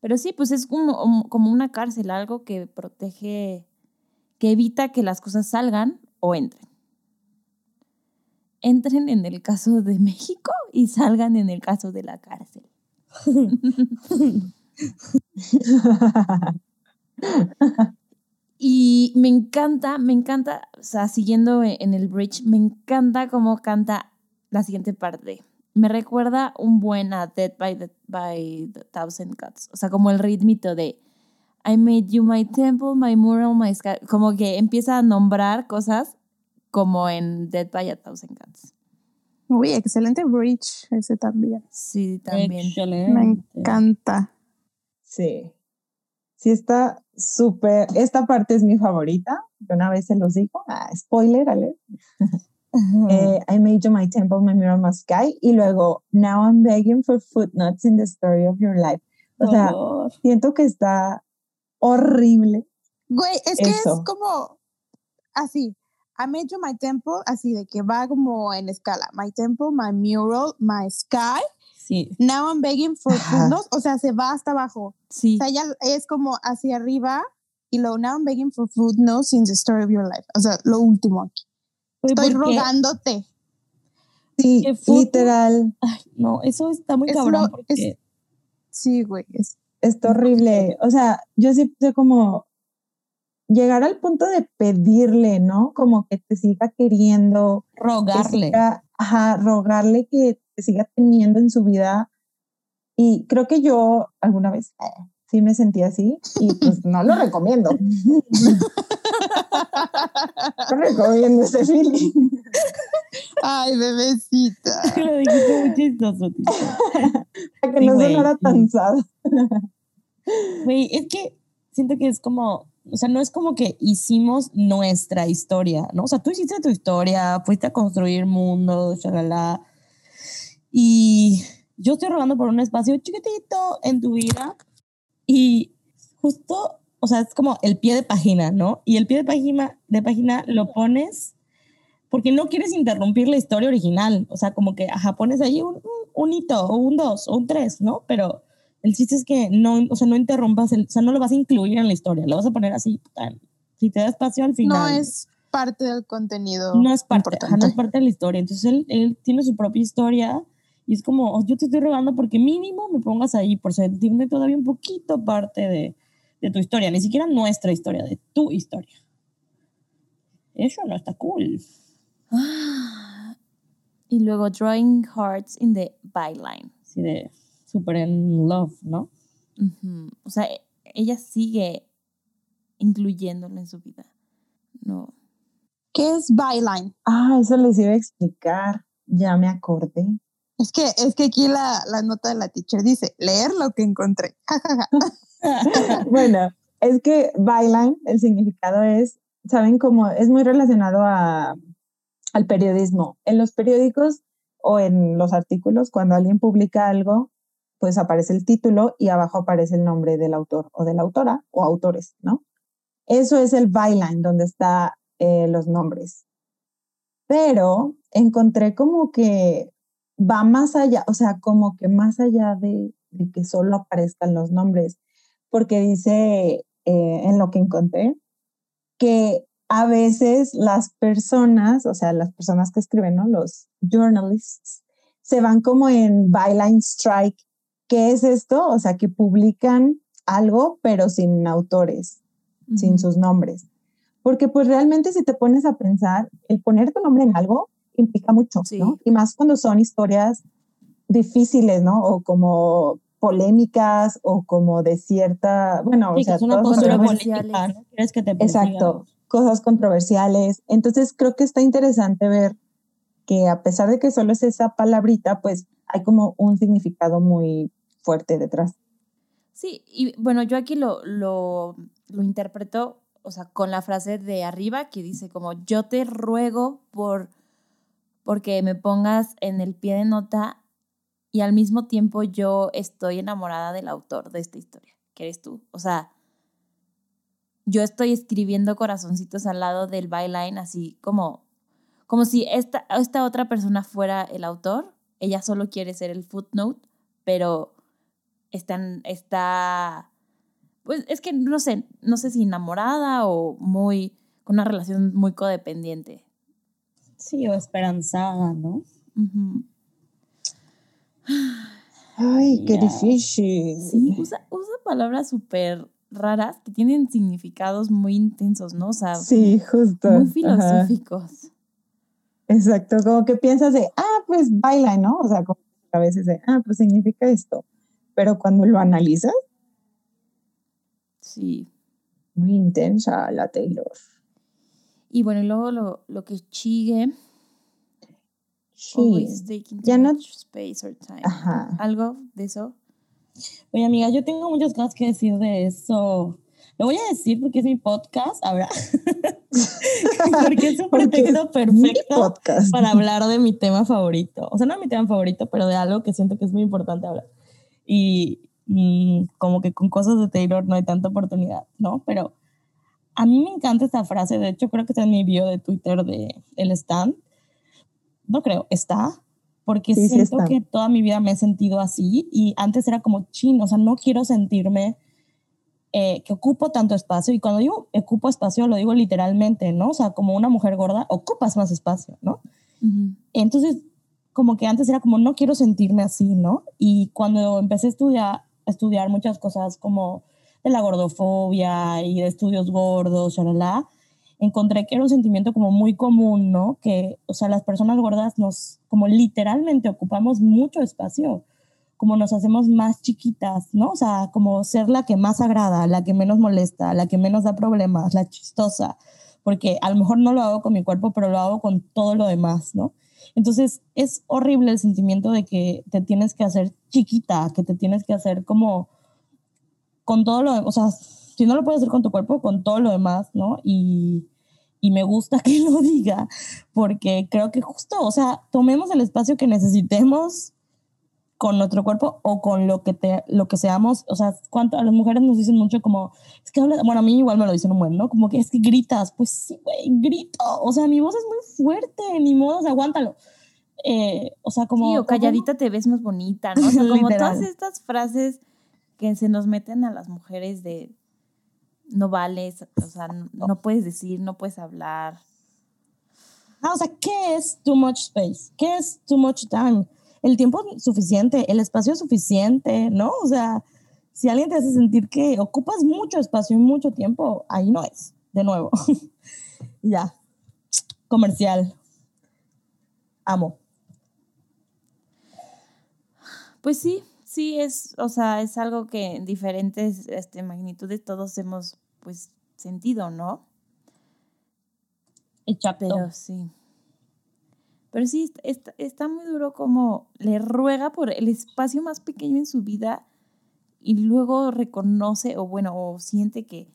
Pero sí, pues es como, um, como una cárcel, algo que protege, que evita que las cosas salgan o entren. Entren en el caso de México y salgan en el caso de la cárcel. Y me encanta, me encanta, o sea, siguiendo en el bridge, me encanta cómo canta la siguiente parte. Me recuerda un buen a Dead by the, by the Thousand Cuts. O sea, como el ritmito de I made you my temple, my mural, my sky. Como que empieza a nombrar cosas como en Dead by a Thousand Cuts. Uy, excelente bridge ese también. Sí, también. Me Excelente. encanta. Sí. Sí, está súper. Esta parte es mi favorita. De una vez se los digo. Ah, spoiler, Eh, I made you my temple, my mirror, my sky. Y luego, now I'm begging for footnotes in the story of your life. O sea, siento que está horrible. Güey, es que Eso. es como así. I made you my temple, así de que va como en escala. My temple, my mural, my sky. sí. Now I'm begging for footnotes. O sea, se va hasta abajo. Sí. O sea, ya es como hacia arriba y luego now I'm begging for footnotes in the story of your life. O sea, lo último aquí. Estoy rogándote. Sí, literal. Ay, no, eso está muy Es cabrón lo- porque es- Sí, güey. es- Está horrible. O sea, yo sí sé como llegar al punto de pedirle, ¿no? Como que te siga queriendo, que rogarle. siga, ajá, rogarle que te siga teniendo en su vida. Y creo que yo alguna vez eh, sí me sentí así y pues no lo recomiendo. No recomiendo ese feeling. Ay, bebecita. Lo dijiste muy chistoso, tío. Para que Sí, no güey, sonara tan sad. Güey, es que siento que es como, o sea, no es como que hicimos nuestra historia, ¿no? O sea, tú hiciste tu historia, fuiste a construir mundos, shalala. Y yo estoy rogando por un espacio chiquitito en tu vida y justo, o sea, es como el pie de página, ¿no? Y el pie de página, de página lo pones porque no quieres interrumpir la historia original. O sea, como que, ajá, pones ahí un, un, hito o un dos o un tres, ¿no? Pero el chiste es que no, o sea, no interrumpas, el, o sea, no lo vas a incluir en la historia, lo vas a poner así, si te da espacio al final. No es parte del contenido. no es parte, ajá, no es parte de la historia. Entonces él, él tiene su propia historia y es como, oh, yo te estoy rogando porque mínimo me pongas ahí por sentirme todavía un poquito parte de, de tu historia, ni siquiera nuestra historia, de tu historia. Eso no está cool. Y luego drawing hearts in the byline. Así de súper en love, ¿no? Ujú. O sea, ella sigue incluyéndolo en su vida. No. ¿Qué es byline? Ah, eso les iba a explicar. Ya me acordé. Es que, es que aquí la, la nota de la teacher dice, leer lo que encontré. Bueno, es que byline, el significado es, saben cómo es muy relacionado a, al periodismo. En los periódicos o en los artículos, cuando alguien publica algo, pues aparece el título y abajo aparece el nombre del autor o de la autora o autores, ¿no? Eso es el byline, donde están los nombres. Pero encontré como que va más allá, o sea, como que más allá de, de que solo aparezcan los nombres, porque dice eh, en lo que encontré que a veces las personas, o sea, las personas que escriben, ¿no? Los journalists, se van como en byline strike. ¿Qué es esto? O sea, que publican algo, pero sin autores, sin sus nombres. Porque pues realmente si te pones a pensar, el poner tu nombre en algo implica mucho, Sí. ¿no? Y más cuando son historias difíciles, ¿no? O como polémicas o como de cierta, bueno, Sí, o sea, que es una postura política, ¿no? ¿Quieres que te? Exacto, cosas controversiales. Entonces creo que está interesante ver que a pesar de que solo es esa palabrita, pues hay como un significado muy fuerte detrás. Sí, y bueno, yo aquí lo, lo, lo interpreto, o sea, con la frase de arriba que dice como, yo te ruego por, porque me pongas en el pie de nota y al mismo tiempo yo estoy enamorada del autor de esta historia, que eres tú. O sea, yo estoy escribiendo corazoncitos al lado del byline, así como, como si esta, esta otra persona fuera el autor, ella solo quiere ser el footnote, pero están, está, pues es que no sé, no sé si enamorada o muy, con una relación muy codependiente. Sí, o esperanzada, ¿no? Ujú. Ay, qué difícil. Sí, usa, usa palabras súper raras que tienen significados muy intensos, ¿no? O sea, Sí, justo. muy Ajá. filosóficos. Exacto, como que piensas de, ah, pues baila, ¿no? O sea, como a veces de, ah, pues significa esto. Pero cuando lo analizas, Sí. muy intensa la Taylor. Y bueno, y luego lo, lo que sigue, always taking Ya no- space or time. Ajá. ¿Algo de eso? Oye, amiga, yo tengo muchas cosas que decir de eso. Lo voy a decir porque es mi podcast, ahora. porque es un pretexto perfecto para hablar de mi tema favorito. O sea, no de mi tema favorito, pero de algo que siento que es muy importante hablar. Y mm, como que con cosas de Taylor no hay tanta oportunidad, ¿no? Pero a mí me encanta esta frase. De hecho, creo que está en mi bio de Twitter de El Stand. No creo, está. Porque Sí, siento que toda mi vida me he sentido así y antes era como chin, o sea, no quiero sentirme eh, que ocupo tanto espacio. Y cuando digo ocupo espacio, lo digo literalmente, ¿no? O sea, como una mujer gorda, ocupas más espacio, ¿no? Entonces, como que antes era como, no quiero sentirme así, ¿no? Y cuando empecé a estudiar, a estudiar muchas cosas como de la gordofobia y de estudios gordos, la encontré que era un sentimiento como muy común, ¿no? Que, o sea, las personas gordas nos, como literalmente ocupamos mucho espacio, como nos hacemos más chiquitas, ¿no? O sea, como ser la que más agrada, la que menos molesta, la que menos da problemas, la chistosa, porque a lo mejor no lo hago con mi cuerpo, pero lo hago con todo lo demás, ¿no? Entonces es horrible el sentimiento de que te tienes que hacer chiquita, que te tienes que hacer como con todo lo, o sea, si no lo puedes hacer con tu cuerpo, con todo lo demás, ¿no? Y, y me gusta que lo diga, porque creo que justo, o sea, tomemos el espacio que necesitemos con nuestro cuerpo o con lo que te lo que seamos, o sea, cuánto a las mujeres nos dicen mucho como es que bueno, a mí igual me lo dicen un buen, ¿no? Como que es que gritas, pues sí, güey, grito, o sea, mi voz es muy fuerte, ni modo, aguántalo. Eh, o sea, como sí, o calladita te ves más bonita, ¿no? O sea, como todas estas frases que se nos meten a las mujeres de no vales, o sea, no, puedes decir, no puedes hablar. Ah, o sea, ¿qué es too much space? ¿Qué es too much time? El tiempo suficiente, el espacio suficiente, ¿no? O sea, si alguien te hace sentir que ocupas mucho espacio y mucho tiempo, ahí no es, de nuevo. ya, comercial. Amo. Pues sí, sí es, o sea, es algo que en diferentes este, magnitudes todos hemos pues sentido, ¿no? Exacto. Pero sí. Pero sí, está, está muy duro como le ruega por el espacio más pequeño en su vida y luego reconoce o bueno, o siente que,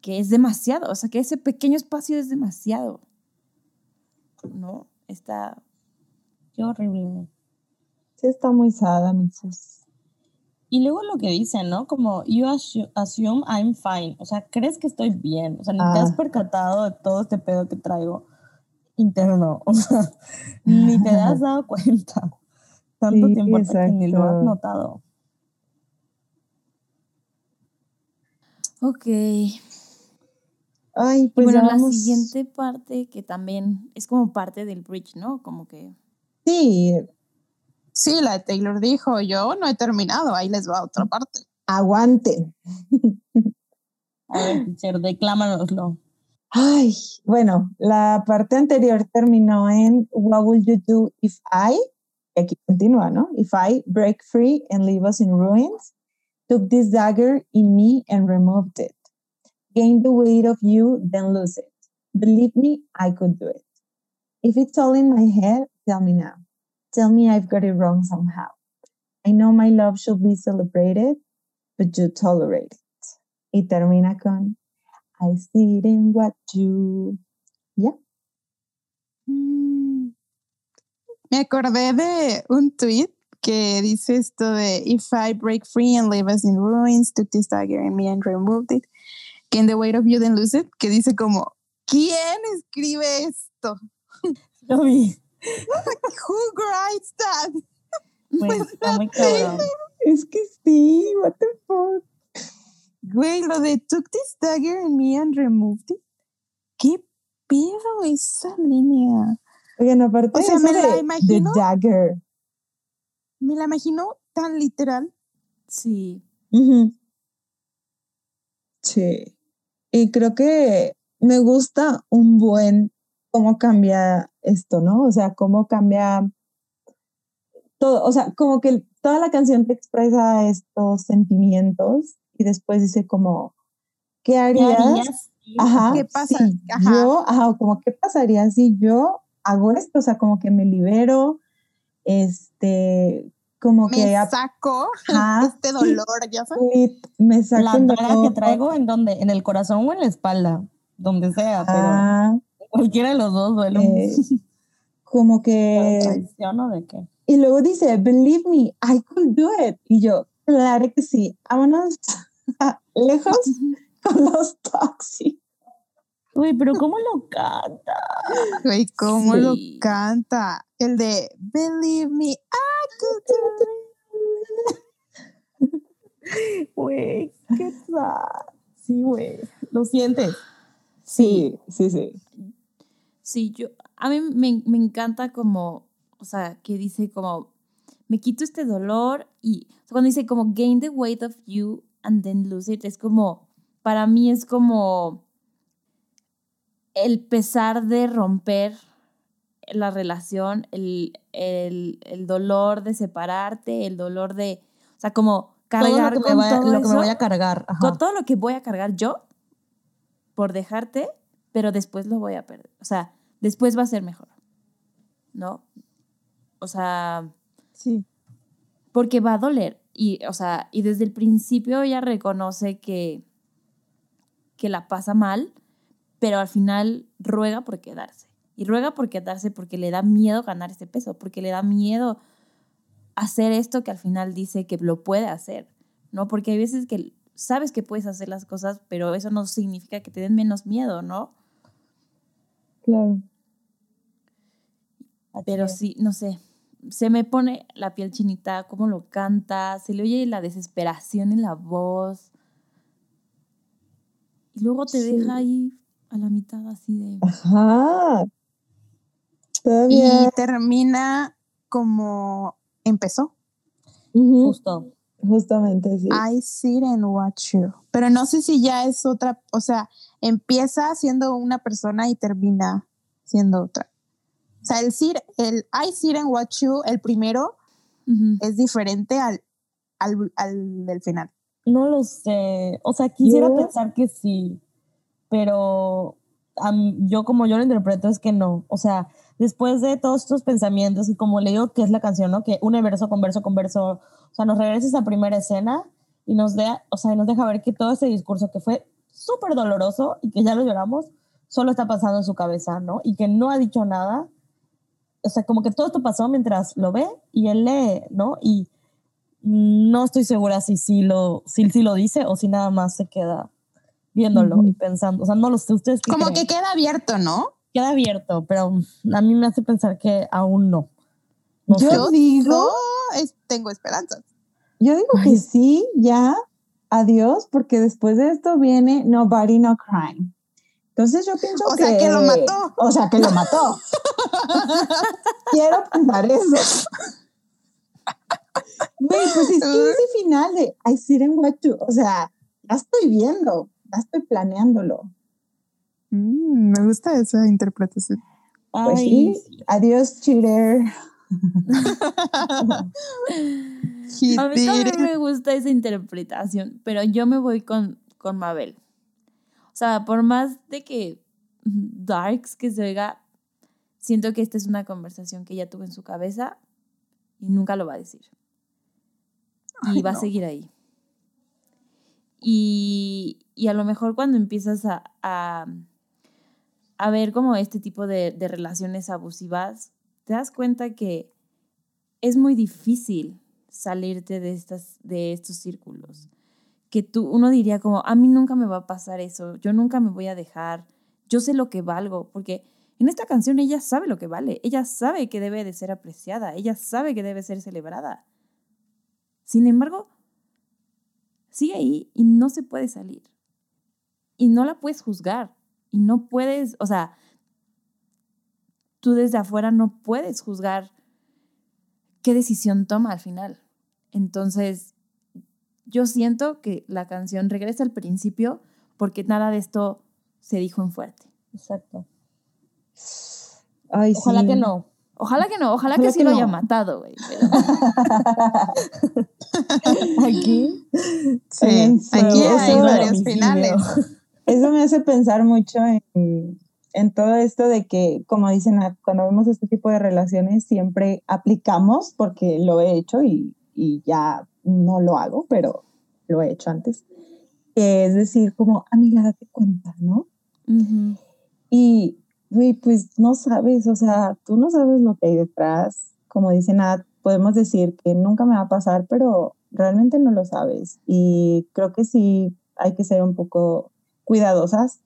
que es demasiado, o sea, que ese pequeño espacio es demasiado. ¿No? Está... Qué horrible está muy sada, Mixes. Y luego lo que dicen, ¿no? Como, you assume I'm fine. O sea, crees que estoy bien. O sea, ni te has ah. percatado de todo este pedo que traigo interno. O sea, ni te has dado cuenta. Tanto tiempo que ni lo has notado. Ok. Ay, pues bueno, la siguiente parte que también es como parte del bridge, ¿no? Como que. Sí, Sí, la de Taylor dijo, yo no he terminado, ahí les va otra parte. Aguante. A ver, teacher, declámanoslo. Ay, bueno, la parte anterior terminó en What will you do if I, y aquí continúa, ¿no? If I break free and leave us in ruins, took this dagger in me and removed it, gain the weight of you, then lose it. Believe me, I could do it. If it's all in my head, tell me now. Tell me I've got it wrong somehow. I know my love should be celebrated, but you tolerate it. Y termina con I see it in what you. Yeah. Mm. Me acordé de un tweet que dice esto de If I break free and leave us in ruins, took this dagger in me and removed it, can the weight of you then lose it? Que dice como, ¿quién escribe esto? Lo vi. Who writes that? Pues, está muy cabrón. Es que sí, what the fuck. Güey, lo de took this dagger in me and removed it. ¿Qué pedo esa línea? Oigan, aparte o sea, me la imagino, the dagger. Me la imagino tan literal. Sí. Sí. Y creo que me gusta un buen cómo cambia esto, ¿no? O sea, cómo cambia todo, o sea, como que toda la canción te expresa estos sentimientos y después dice como, ¿qué harías? Ajá, ¿Qué pasa? Yo, ajá, como, ¿qué pasaría si yo hago esto? O sea, como que me libero, este, como me que... saco este dolor, ya sabes. Me saco La que traigo en donde, en el corazón o en la espalda, donde sea, pero... Cualquiera de los dos duelo. Eh, como que... ¿Traición de qué? Y luego dice, believe me, I could do it. Y yo, claro que sí, vámonos lejos con los tóxicos. Uy, pero ¿cómo lo canta? Uy, ¿cómo lo canta? El de Believe me, I could do it. Güey, qué sad. Sí, güey. Lo sientes. Sí, sí, sí. Sí, yo, a mí me, me encanta como, o sea, que dice como, me quito este dolor y, o sea, cuando dice como gain the weight of you and then lose it, es como, para mí es como el pesar de romper la relación, el, el, el dolor de separarte, el dolor de, o sea, como Todo lo cargar que, me con vaya, todo lo que me voy a cargar. Ajá. con todo lo que voy a cargar yo por dejarte, pero después lo voy a perder. O sea, después va a ser mejor. ¿No? O sea, Sí. porque va a doler. Y, o sea, y desde el principio ella reconoce que, que la pasa mal, pero al final ruega por quedarse. Y ruega por quedarse porque le da miedo ganar ese peso, porque le da miedo hacer esto que al final dice que lo puede hacer, ¿no? Porque hay veces que sabes que puedes hacer las cosas, pero eso no significa que te den menos miedo, ¿no? Claro. Pero sí, no sé, se me pone la piel chinita, cómo lo canta, se le oye la desesperación en la voz. Y luego te Sí. deja ahí a la mitad así de... Ajá. Y Todavía. termina como empezó. Justo. Justamente, sí. I sit and watch you. Pero no sé si ya es otra, o sea, empieza siendo una persona y termina siendo otra. O sea, el, el I sit and watch you, el primero, Ujú. es diferente al, al, al del final. No lo sé. O sea, quisiera Yo- pensar que sí, pero am- yo como yo lo interpreto es que no. O sea, después de todos estos pensamientos y como le digo que es la canción, ¿no? Que une verso con verso con verso, o sea, nos regresa a esa primera escena y nos, de, o sea, nos deja ver que todo ese discurso que fue súper doloroso y que ya lo lloramos, solo está pasando en su cabeza, ¿no? Y que no ha dicho nada. O sea, como que todo esto pasó mientras lo ve y él lee, ¿no? Y no estoy segura si sí lo, si, sí lo dice o si nada más se queda viéndolo y pensando. O sea, no lo sé. ¿Ustedes qué Como creen? que queda abierto, ¿no? queda abierto, pero a mí me hace pensar que aún no. No Yo sé. Digo, es- tengo esperanzas. yo digo que sí, ya, adiós, porque después de esto viene Nobody No Crime. Entonces yo pienso O que... sea, que lo mató. O sea, que lo mató. Quiero pensar eso. Güey, pues es que ese final de I sit and watch you, o sea, ya estoy viendo, ya estoy planeándolo. Mm, me gusta esa interpretación. Pues Ay, sí, adiós, cheater. A mí también me gusta esa interpretación, pero yo me voy con, con Mabel. O sea, por más de que darks que se oiga, siento que esta es una conversación que ella tuvo en su cabeza y nunca lo va a decir. Y va a seguir ahí. Y, y a lo mejor cuando empiezas a, a, a ver como este tipo de, de relaciones abusivas, te das cuenta que es muy difícil salirte de, estas, de estos círculos. Que tú, uno diría como, a mí nunca me va a pasar eso, yo nunca me voy a dejar, yo sé lo que valgo, porque en esta canción ella sabe lo que vale, ella sabe que debe de ser apreciada, ella sabe que debe ser celebrada. Sin embargo, sigue ahí y no se puede salir. Y no la puedes juzgar. Y no puedes, o sea, tú desde afuera no puedes juzgar qué decisión toma al final. Entonces, yo siento que la canción regresa al principio porque nada de esto se dijo en fuerte. exacto. Ay, Ojalá sí. que no. Ojalá que no, ojalá, Ojalá que sí que lo no. haya matado, güey. pero- Aquí. Sí, aquí hay varios finales. Eso me hace pensar mucho en, en todo esto de que, como dicen, cuando vemos este tipo de relaciones siempre aplicamos, porque lo he hecho y, y ya no lo hago, pero lo he hecho antes. Es decir, como, amiga, date cuenta, ¿no? Ujú. Y, güey, pues no sabes, o sea, tú no sabes lo que hay detrás. Como dicen, ah, podemos decir que nunca me va a pasar, pero realmente no lo sabes. Y creo que sí hay que ser un poco cuidadosas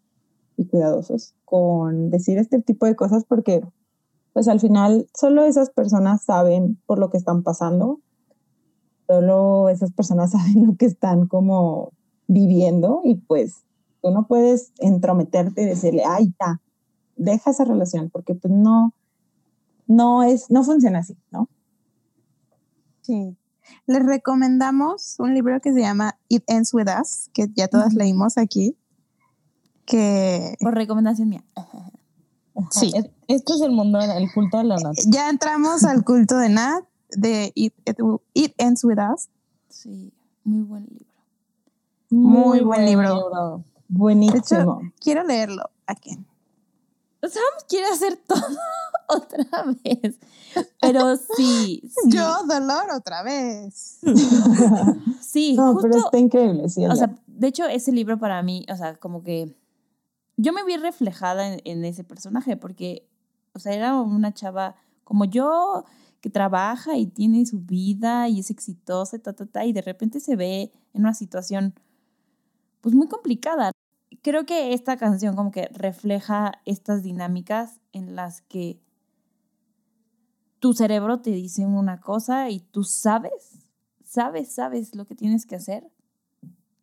y cuidadosos con decir este tipo de cosas porque, pues al final, solo esas personas saben por lo que están pasando. solo esas personas saben lo que están como viviendo y pues tú no puedes entrometerte y decirle, ay, ya, deja esa relación, porque pues no, no es, no funciona así, ¿no? Sí. Les recomendamos un libro que se llama It Ends With Us, que ya todas leímos aquí. Que Por recomendación mía. Ajá, Sí. es- Esto es el mundo, el culto de la nata. ya entramos al culto de Nat, de It, It- It Ends With Us. Sí, muy buen libro. Muy buen libro. Buenísimo. Quiero leerlo. Aquí. Sam quiere hacer todo otra vez. Pero sí, sí. Yo, dolor, otra vez. sí, no, justo, pero está increíble, sí. o sea, de hecho, ese libro para mí, o sea, como que yo me vi reflejada en, ese personaje porque, o sea, era una chava como yo que trabaja y tiene su vida y es exitosa y ta, ta, ta, y de repente se ve en una situación, pues muy complicada. Creo que esta canción como que refleja estas dinámicas en las que tu cerebro te dice una cosa y tú sabes, sabes, sabes lo que tienes que hacer,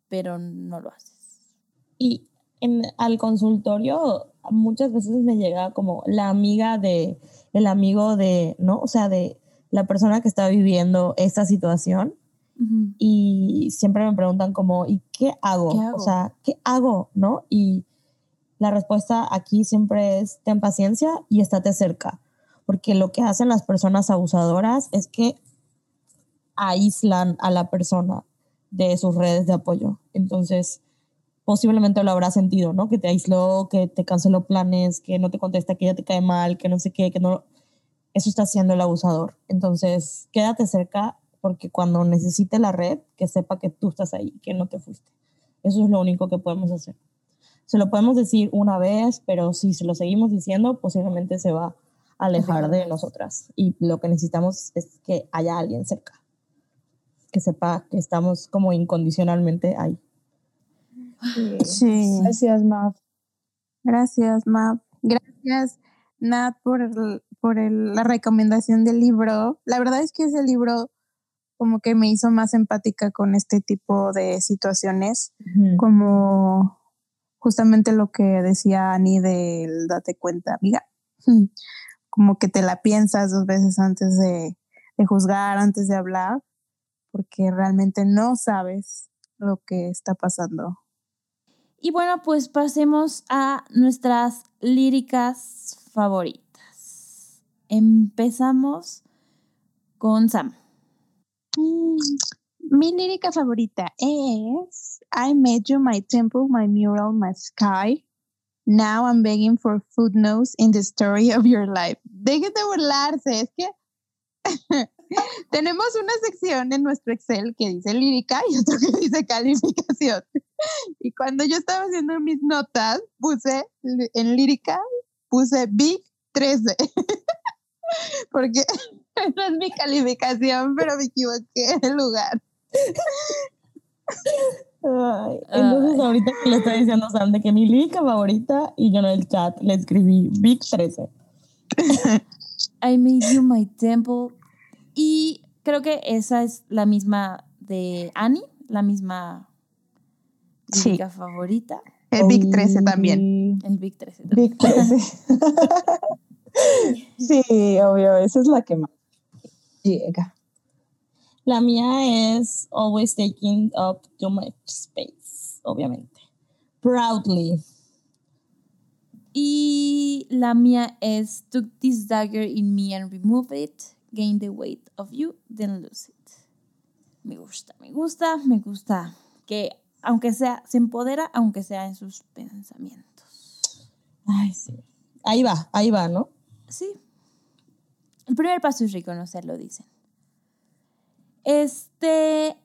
pero no lo haces. Y en, al consultorio muchas veces me llega como la amiga de, el amigo de, ¿no? O sea, de la persona que está viviendo esta situación y siempre me preguntan como, ¿y qué hago? ¿Qué hago? O sea, ¿qué hago? ¿No? Y la respuesta aquí siempre es, ten paciencia y estate cerca, porque lo que hacen las personas abusadoras es que aíslan a la persona de sus redes de apoyo. Entonces, posiblemente lo habrás sentido, ¿no? Que te aisló, que te canceló planes, que no te contesta, que ya te cae mal, que no sé qué, que no... Eso está haciendo el abusador. Entonces, quédate cerca porque cuando necesite la red, que sepa que tú estás ahí, que no te fuiste. Eso es lo único que podemos hacer. Se lo podemos decir una vez, pero si se lo seguimos diciendo, posiblemente se va a alejar de nosotras. Y lo que necesitamos es que haya alguien cerca, que sepa que estamos como incondicionalmente ahí. Sí. Gracias, Mav. Gracias, Map. Gracias, Nat, por, el- por el- la recomendación del libro. La verdad es que ese libro como que me hizo más empática con este tipo de situaciones, como justamente lo que decía Ani del date cuenta, amiga. Como que te la piensas dos veces antes de, de juzgar, antes de hablar, porque realmente no sabes lo que está pasando. Y bueno, pues pasemos a nuestras líricas favoritas. Empezamos con Sam. Mm, Mi lírica favorita es I made you my temple, my mural, my sky. Now I'm begging for footnotes in the story of your life. Dejen de burlarse, es que tenemos una sección en nuestro Excel que dice lírica y otro que dice calificación. Y cuando yo estaba haciendo mis notas, puse en lírica, puse Big 13. Porque esa es mi calificación, pero me equivoqué de lugar. Ay, entonces, Ay. ahorita que le estoy diciendo a Sam de que mi lírica favorita, y yo en el chat le escribí Big 13. I made you my temple. Y creo que esa es la misma de Annie, la misma Sí. favorita. El Big 13 también. El Big 13 también. Big 13. sí, obvio, esa es la que más llega. La mía es Always Taking Up Too Much Space, obviamente. Proudly. Y la mía es Took this dagger in me and remove it, gain the weight of you, then lose it. Me gusta, me gusta, me gusta que aunque sea, se empodera aunque sea en sus pensamientos. Ay, sí. Ahí va, ahí va, ¿no? Sí. El primer paso es reconocerlo, dicen. Este,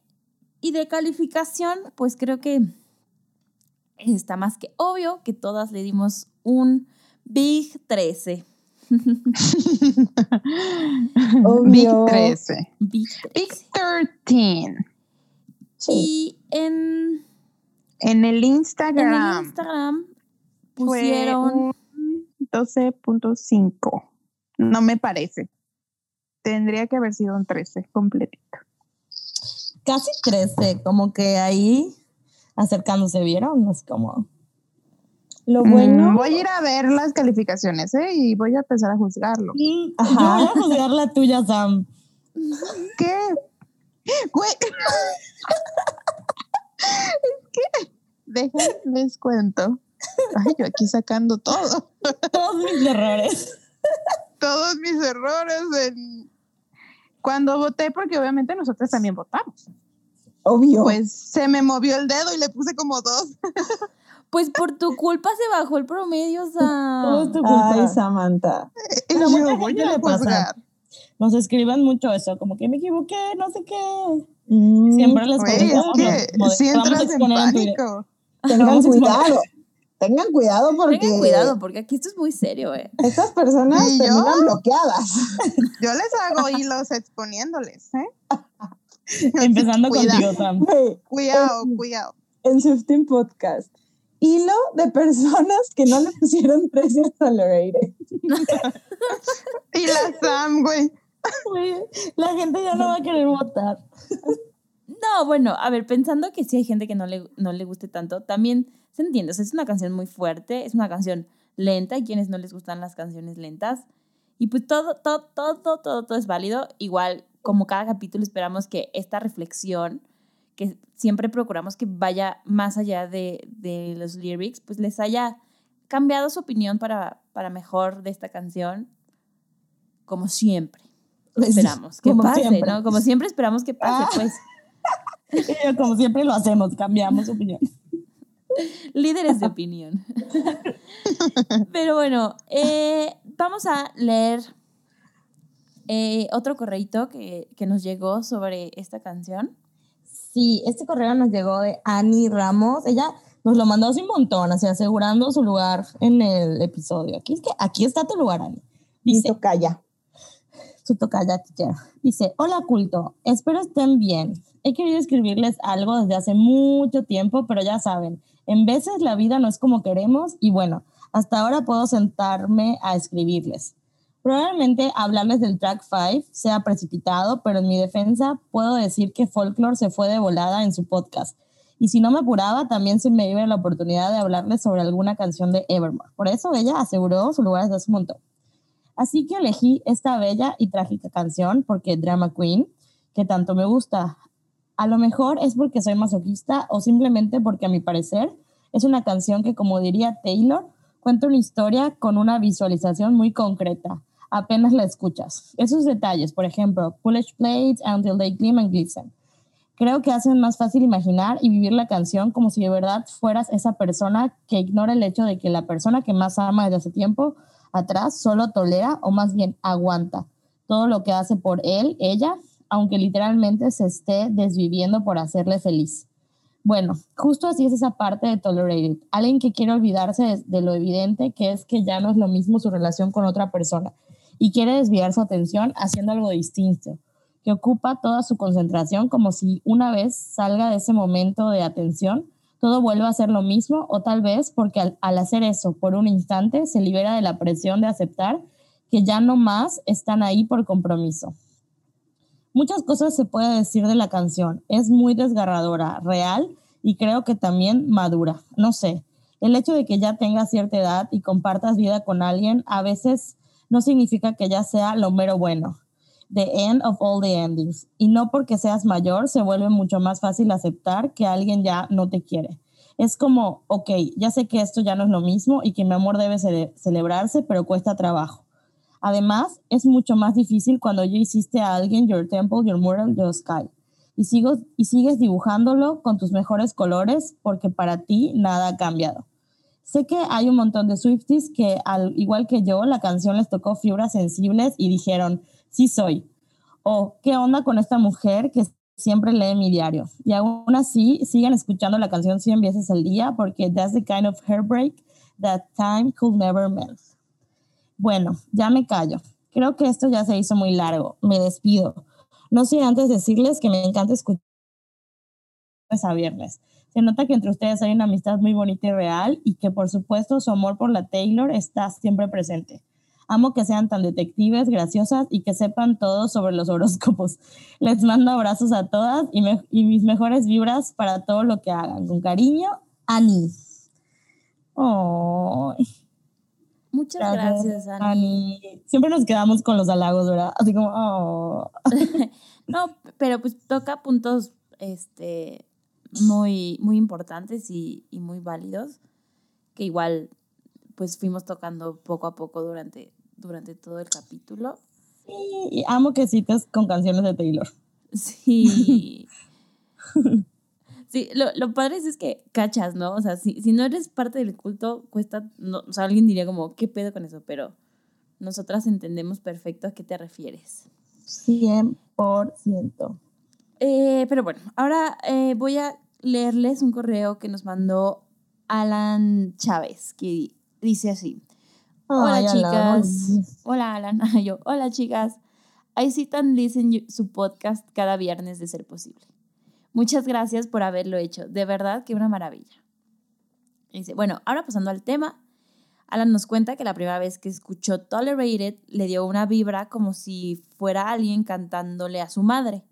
y de calificación, pues creo que está más que obvio que todas le dimos un Big 13. Big Obvio. 13. Big Big 13. 13. Sí. Y en, En el en el Instagram Instagram pusieron... un 12.5. No me parece. Tendría que haber sido un 13 completito. casi 13, como que ahí acercándose, ¿vieron? Es como... Lo Mm, voy a ir a ver las calificaciones, ¿eh? Y voy a empezar a juzgarlo. Ajá. Yo voy a juzgar la tuya, Sam. ¿Qué? Güey. es que, déjenles cuento. Ay, yo aquí sacando todo. Todos mis errores. Todos mis errores en... Cuando voté, porque obviamente nosotros también votamos. obvio. Pues se me movió el dedo y le puse como dos. Pues por tu culpa se bajó el promedio, Todo es Sam. tu culpa. Ay, Samantha. Y Pero yo mucha voy gente a le pasa. Nos escriben mucho eso, como que me equivoqué, no sé qué. Mm, Siempre les Güey, es contestamos. que lo- lo- si entras en pánico. Tengan cuidado. Tengan cuidado porque Tengan cuidado, porque aquí esto es muy serio, eh. estas personas ¿Y yo? terminan bloqueadas. Yo les hago hilos exponiéndoles, ¿eh? Empezando Cuidado. contigo, Sam. Cuidado, cuidado. en Swifting Podcast. Hilo de personas que no le pusieron precio a Tolerated. Y la Sam, güey. Güey, La gente ya no va a querer votar. No, bueno, a ver, pensando que sí hay gente que no le, no le guste tanto, también se entiende. O sea, es una canción muy fuerte, es una canción lenta, y quienes no les gustan las canciones lentas. Y pues todo, todo, todo, todo, todo es válido. Igual, como cada capítulo, esperamos que esta reflexión, que siempre procuramos que vaya más allá de, de los lyrics, pues les haya cambiado su opinión para, para mejor de esta canción, como siempre. Esperamos que Como pase, siempre. ¿no? Como siempre esperamos que pase, Ah. pues. Como siempre lo hacemos, cambiamos opinión. líderes de opinión. Pero bueno, eh, vamos a leer eh, otro correito que, que nos llegó sobre esta canción. Sí, este correo nos llegó de Annie Ramos. Ella nos lo mandó hace un montón, así asegurando su lugar en el episodio. Aquí, es que, aquí está tu lugar, Annie. Y Dice, tocaya. su tocaya teacher. Dice, hola culto, espero estén bien. He querido escribirles algo desde hace mucho tiempo, pero ya saben, en veces la vida no es como queremos y bueno, hasta ahora puedo sentarme a escribirles. Probablemente hablarles del track 5 sea precipitado, pero en mi defensa puedo decir que Folklore se fue de volada en su podcast. Y si no me apuraba, también se me iba la oportunidad de hablarles sobre alguna canción de Evermore. Por eso ella aseguró su lugar desde hace un. Así que elegí esta bella y trágica canción porque Drama Queen, que tanto me gusta. A lo mejor es porque soy masoquista o simplemente porque a mi parecer es una canción que, como diría Taylor, cuenta una historia con una visualización muy concreta. Apenas la escuchas. Esos detalles, por ejemplo, Foolish Plates, Until They Gleam and Glisten. Creo que hacen más fácil imaginar y vivir la canción como si de verdad fueras esa persona que ignora el hecho de que la persona que más ama desde hace tiempo atrás solo tolera o más bien aguanta todo lo que hace por él, ella, aunque literalmente se esté desviviendo por hacerle feliz. Bueno, justo así es esa parte de Tolerated. Alguien que quiere olvidarse de, de lo evidente que es que ya no es lo mismo su relación con otra persona y quiere desviar su atención haciendo algo distinto, que ocupa toda su concentración como si una vez salga de ese momento de atención, todo vuelva a ser lo mismo o tal vez porque al, al hacer eso por un instante se libera de la presión de aceptar que ya no más están ahí por compromiso. Muchas cosas se puede decir de la canción. Es muy desgarradora, real y creo que también madura. No sé, el hecho de que ya tengas cierta edad y compartas vida con alguien a veces no significa que ya sea lo mero bueno. The end of all the endings. Y no porque seas mayor se vuelve mucho más fácil aceptar que alguien ya no te quiere. Es como, ok, ya sé que esto ya no es lo mismo y que mi amor debe cele celebrarse, pero cuesta trabajo. Además, es mucho más difícil cuando ya hiciste a alguien your temple, your mural, your sky. Y sigues dibujándolo con tus mejores colores porque para ti nada ha cambiado. Sé que hay un montón de Swifties que, al igual que yo, la canción les tocó fibras sensibles y dijeron, sí soy. O, ¿qué onda con esta mujer que siempre lee mi diario? Y aún así, siguen escuchando la canción 100 veces al día porque that's the kind of heartbreak that time could never melt. Bueno, ya me callo. Creo que esto ya se hizo muy largo. Me despido. No sé antes decirles que me encanta escuchar a viernes. Se nota que entre ustedes hay una amistad muy bonita y real y que por supuesto su amor por la Taylor está siempre presente. Amo que sean tan detectives, graciosas y que sepan todo sobre los horóscopos. Les mando abrazos a todas y, me- y mis mejores vibras para todo lo que hagan. Con cariño, Ani. Oh, Muchas gracias, Ani. Ani. Siempre nos quedamos con los halagos, ¿verdad? Así como, oh. No, pero pues toca puntos este, muy, muy importantes y, y muy válidos, que igual pues fuimos tocando poco a poco durante, durante todo el capítulo. Y amo que cites con canciones de Taylor. Sí. Sí, lo, lo padre es, es que cachas, ¿no? O sea, si, si no eres parte del culto, cuesta, no, o sea, alguien diría como, ¿qué pedo con eso? Pero nosotras entendemos perfecto a qué te refieres. 100%. Eh, pero bueno, ahora eh, voy a leerles un correo que nos mandó Alan Chávez, que dice así. Hola Ay, Alan. chicas. Hola Alan. Yo, hola chicas. I sit and listen su podcast cada viernes de ser posible. Muchas gracias por haberlo hecho. De verdad que una maravilla. Dice, bueno, ahora pasando al tema, Alan nos cuenta que la primera vez que escuchó Tolerated le dio una vibra como si fuera alguien cantándole a su madre.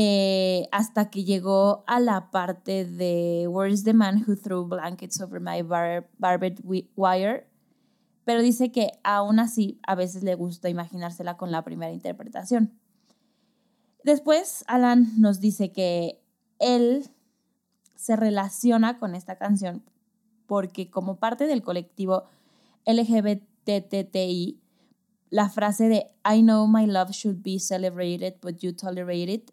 Eh, hasta que llegó a la parte de Where's the man who threw blankets over my bar- barbed wi- wire? Pero dice que aún así a veces le gusta imaginársela con la primera interpretación. Después, Alan nos dice que él se relaciona con esta canción porque como parte del colectivo LGBTTI, la frase de I know my love should be celebrated, but you tolerate it,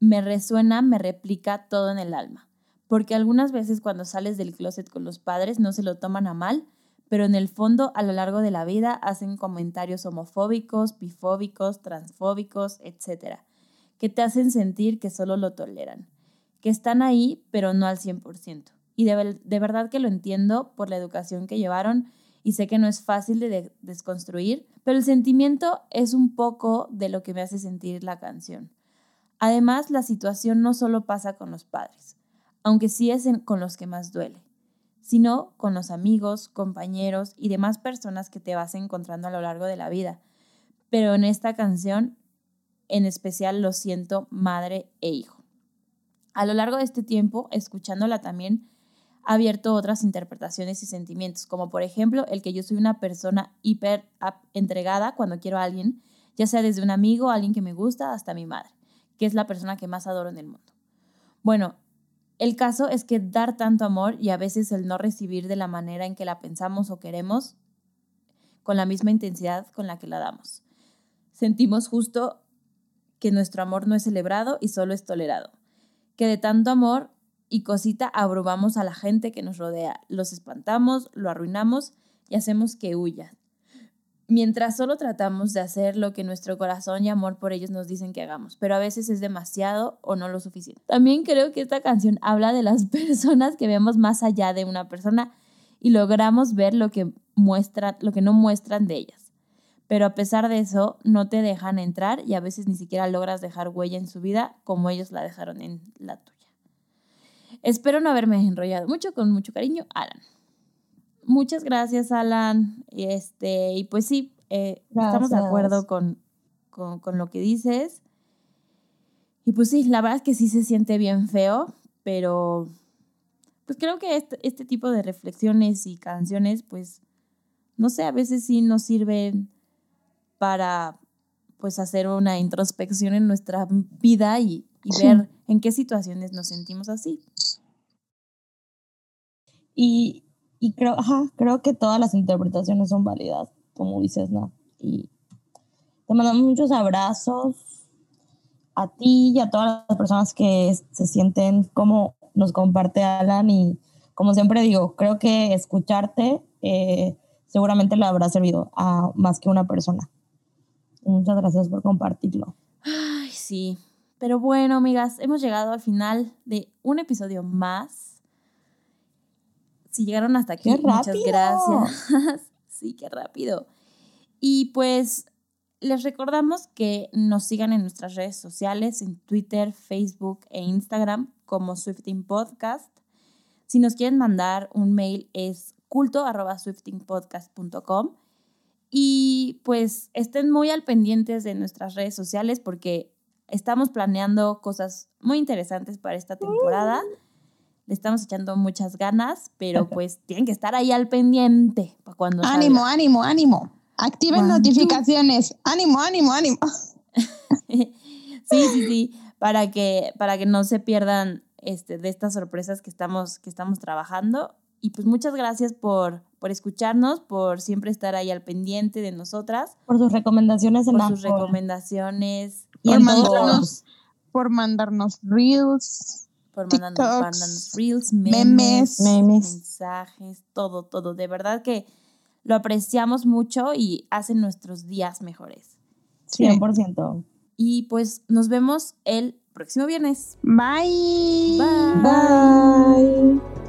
me resuena, me replica todo en el alma. Porque algunas veces cuando sales del closet con los padres no se lo toman a mal, pero en el fondo a lo largo de la vida hacen comentarios homofóbicos, bifóbicos, transfóbicos, etc., que te hacen sentir que solo lo toleran, que están ahí, pero no al 100%. Y de, verdad que lo entiendo por la educación que llevaron y sé que no es fácil de- desconstruir, pero el sentimiento es un poco de lo que me hace sentir la canción. Además, la situación no solo pasa con los padres, aunque sí es con los que más duele, sino con los amigos, compañeros y demás personas que te vas encontrando a lo largo de la vida. Pero en esta canción, en especial, lo siento madre e hijo. A lo largo de este tiempo, escuchándola también, ha abierto otras interpretaciones y sentimientos, como por ejemplo el que yo soy una persona hiper entregada cuando quiero a alguien, ya sea desde un amigo, alguien que me gusta, hasta mi madre, que es la persona que más adoro en el mundo. Bueno, el caso es que dar tanto amor y a veces el no recibir de la manera en que la pensamos o queremos, con la misma intensidad con la que la damos. Sentimos justo que nuestro amor no es celebrado y solo es tolerado. Que de tanto amor y cosita abrumamos a la gente que nos rodea, los espantamos, lo arruinamos y hacemos que huya. Mientras solo tratamos de hacer lo que nuestro corazón y amor por ellos nos dicen que hagamos, pero a veces es demasiado o no lo suficiente. También creo que esta canción habla de las personas que vemos más allá de una persona y logramos ver lo que muestran, lo que no muestran de ellas. Pero a pesar de eso, no te dejan entrar y a veces ni siquiera logras dejar huella en su vida como ellos la dejaron en la tuya. Espero no haberme enrollado mucho, con mucho cariño, Alan. Muchas gracias, Alan. Este, y pues sí, eh, estamos de acuerdo con, con, con lo que dices. Y pues sí, la verdad es que sí se siente bien feo, pero pues creo que este, este tipo de reflexiones y canciones, pues, no sé, a veces sí nos sirven para pues hacer una introspección en nuestra vida y, y Sí. ver en qué situaciones nos sentimos así. Y, y creo, creo que todas las interpretaciones son válidas, como dices, ¿no? Y te mandamos muchos abrazos a ti y a todas las personas que se sienten como nos comparte Alan y como siempre digo, creo que escucharte eh, seguramente le habrá servido a más que una persona. Muchas gracias por compartirlo. Ay, sí. Pero bueno, amigas, hemos llegado al final de un episodio más. Si llegaron hasta aquí, ¡Qué muchas gracias. sí, qué rápido. Y pues les recordamos que nos sigan en nuestras redes sociales, en Twitter, Facebook e Instagram como Swifting Podcast. Si nos quieren mandar un mail es culto.swiftingpodcast.com Y pues estén muy al pendientes de nuestras redes sociales porque estamos planeando cosas muy interesantes para esta temporada. Le estamos echando muchas ganas, pero pues tienen que estar ahí al pendiente para cuando Ánimo, salga. ánimo, ánimo. Activen One, notificaciones. Ánimo, ánimo, ánimo. sí, sí, sí, para que, para que no se pierdan este, de estas sorpresas que estamos, que estamos trabajando. Y pues muchas gracias por, por escucharnos, por siempre estar ahí al pendiente de nosotras, Por sus recomendaciones en por sus recomendaciones, y por mandarnos-. Por mandarnos reels. Por mandarnos, mandarnos reels, memes. memes, Memes. mensajes, todo, todo. De verdad que lo apreciamos mucho y hacen nuestros días mejores. 100%. Y pues nos vemos el próximo viernes. Bye. Bye. Bye.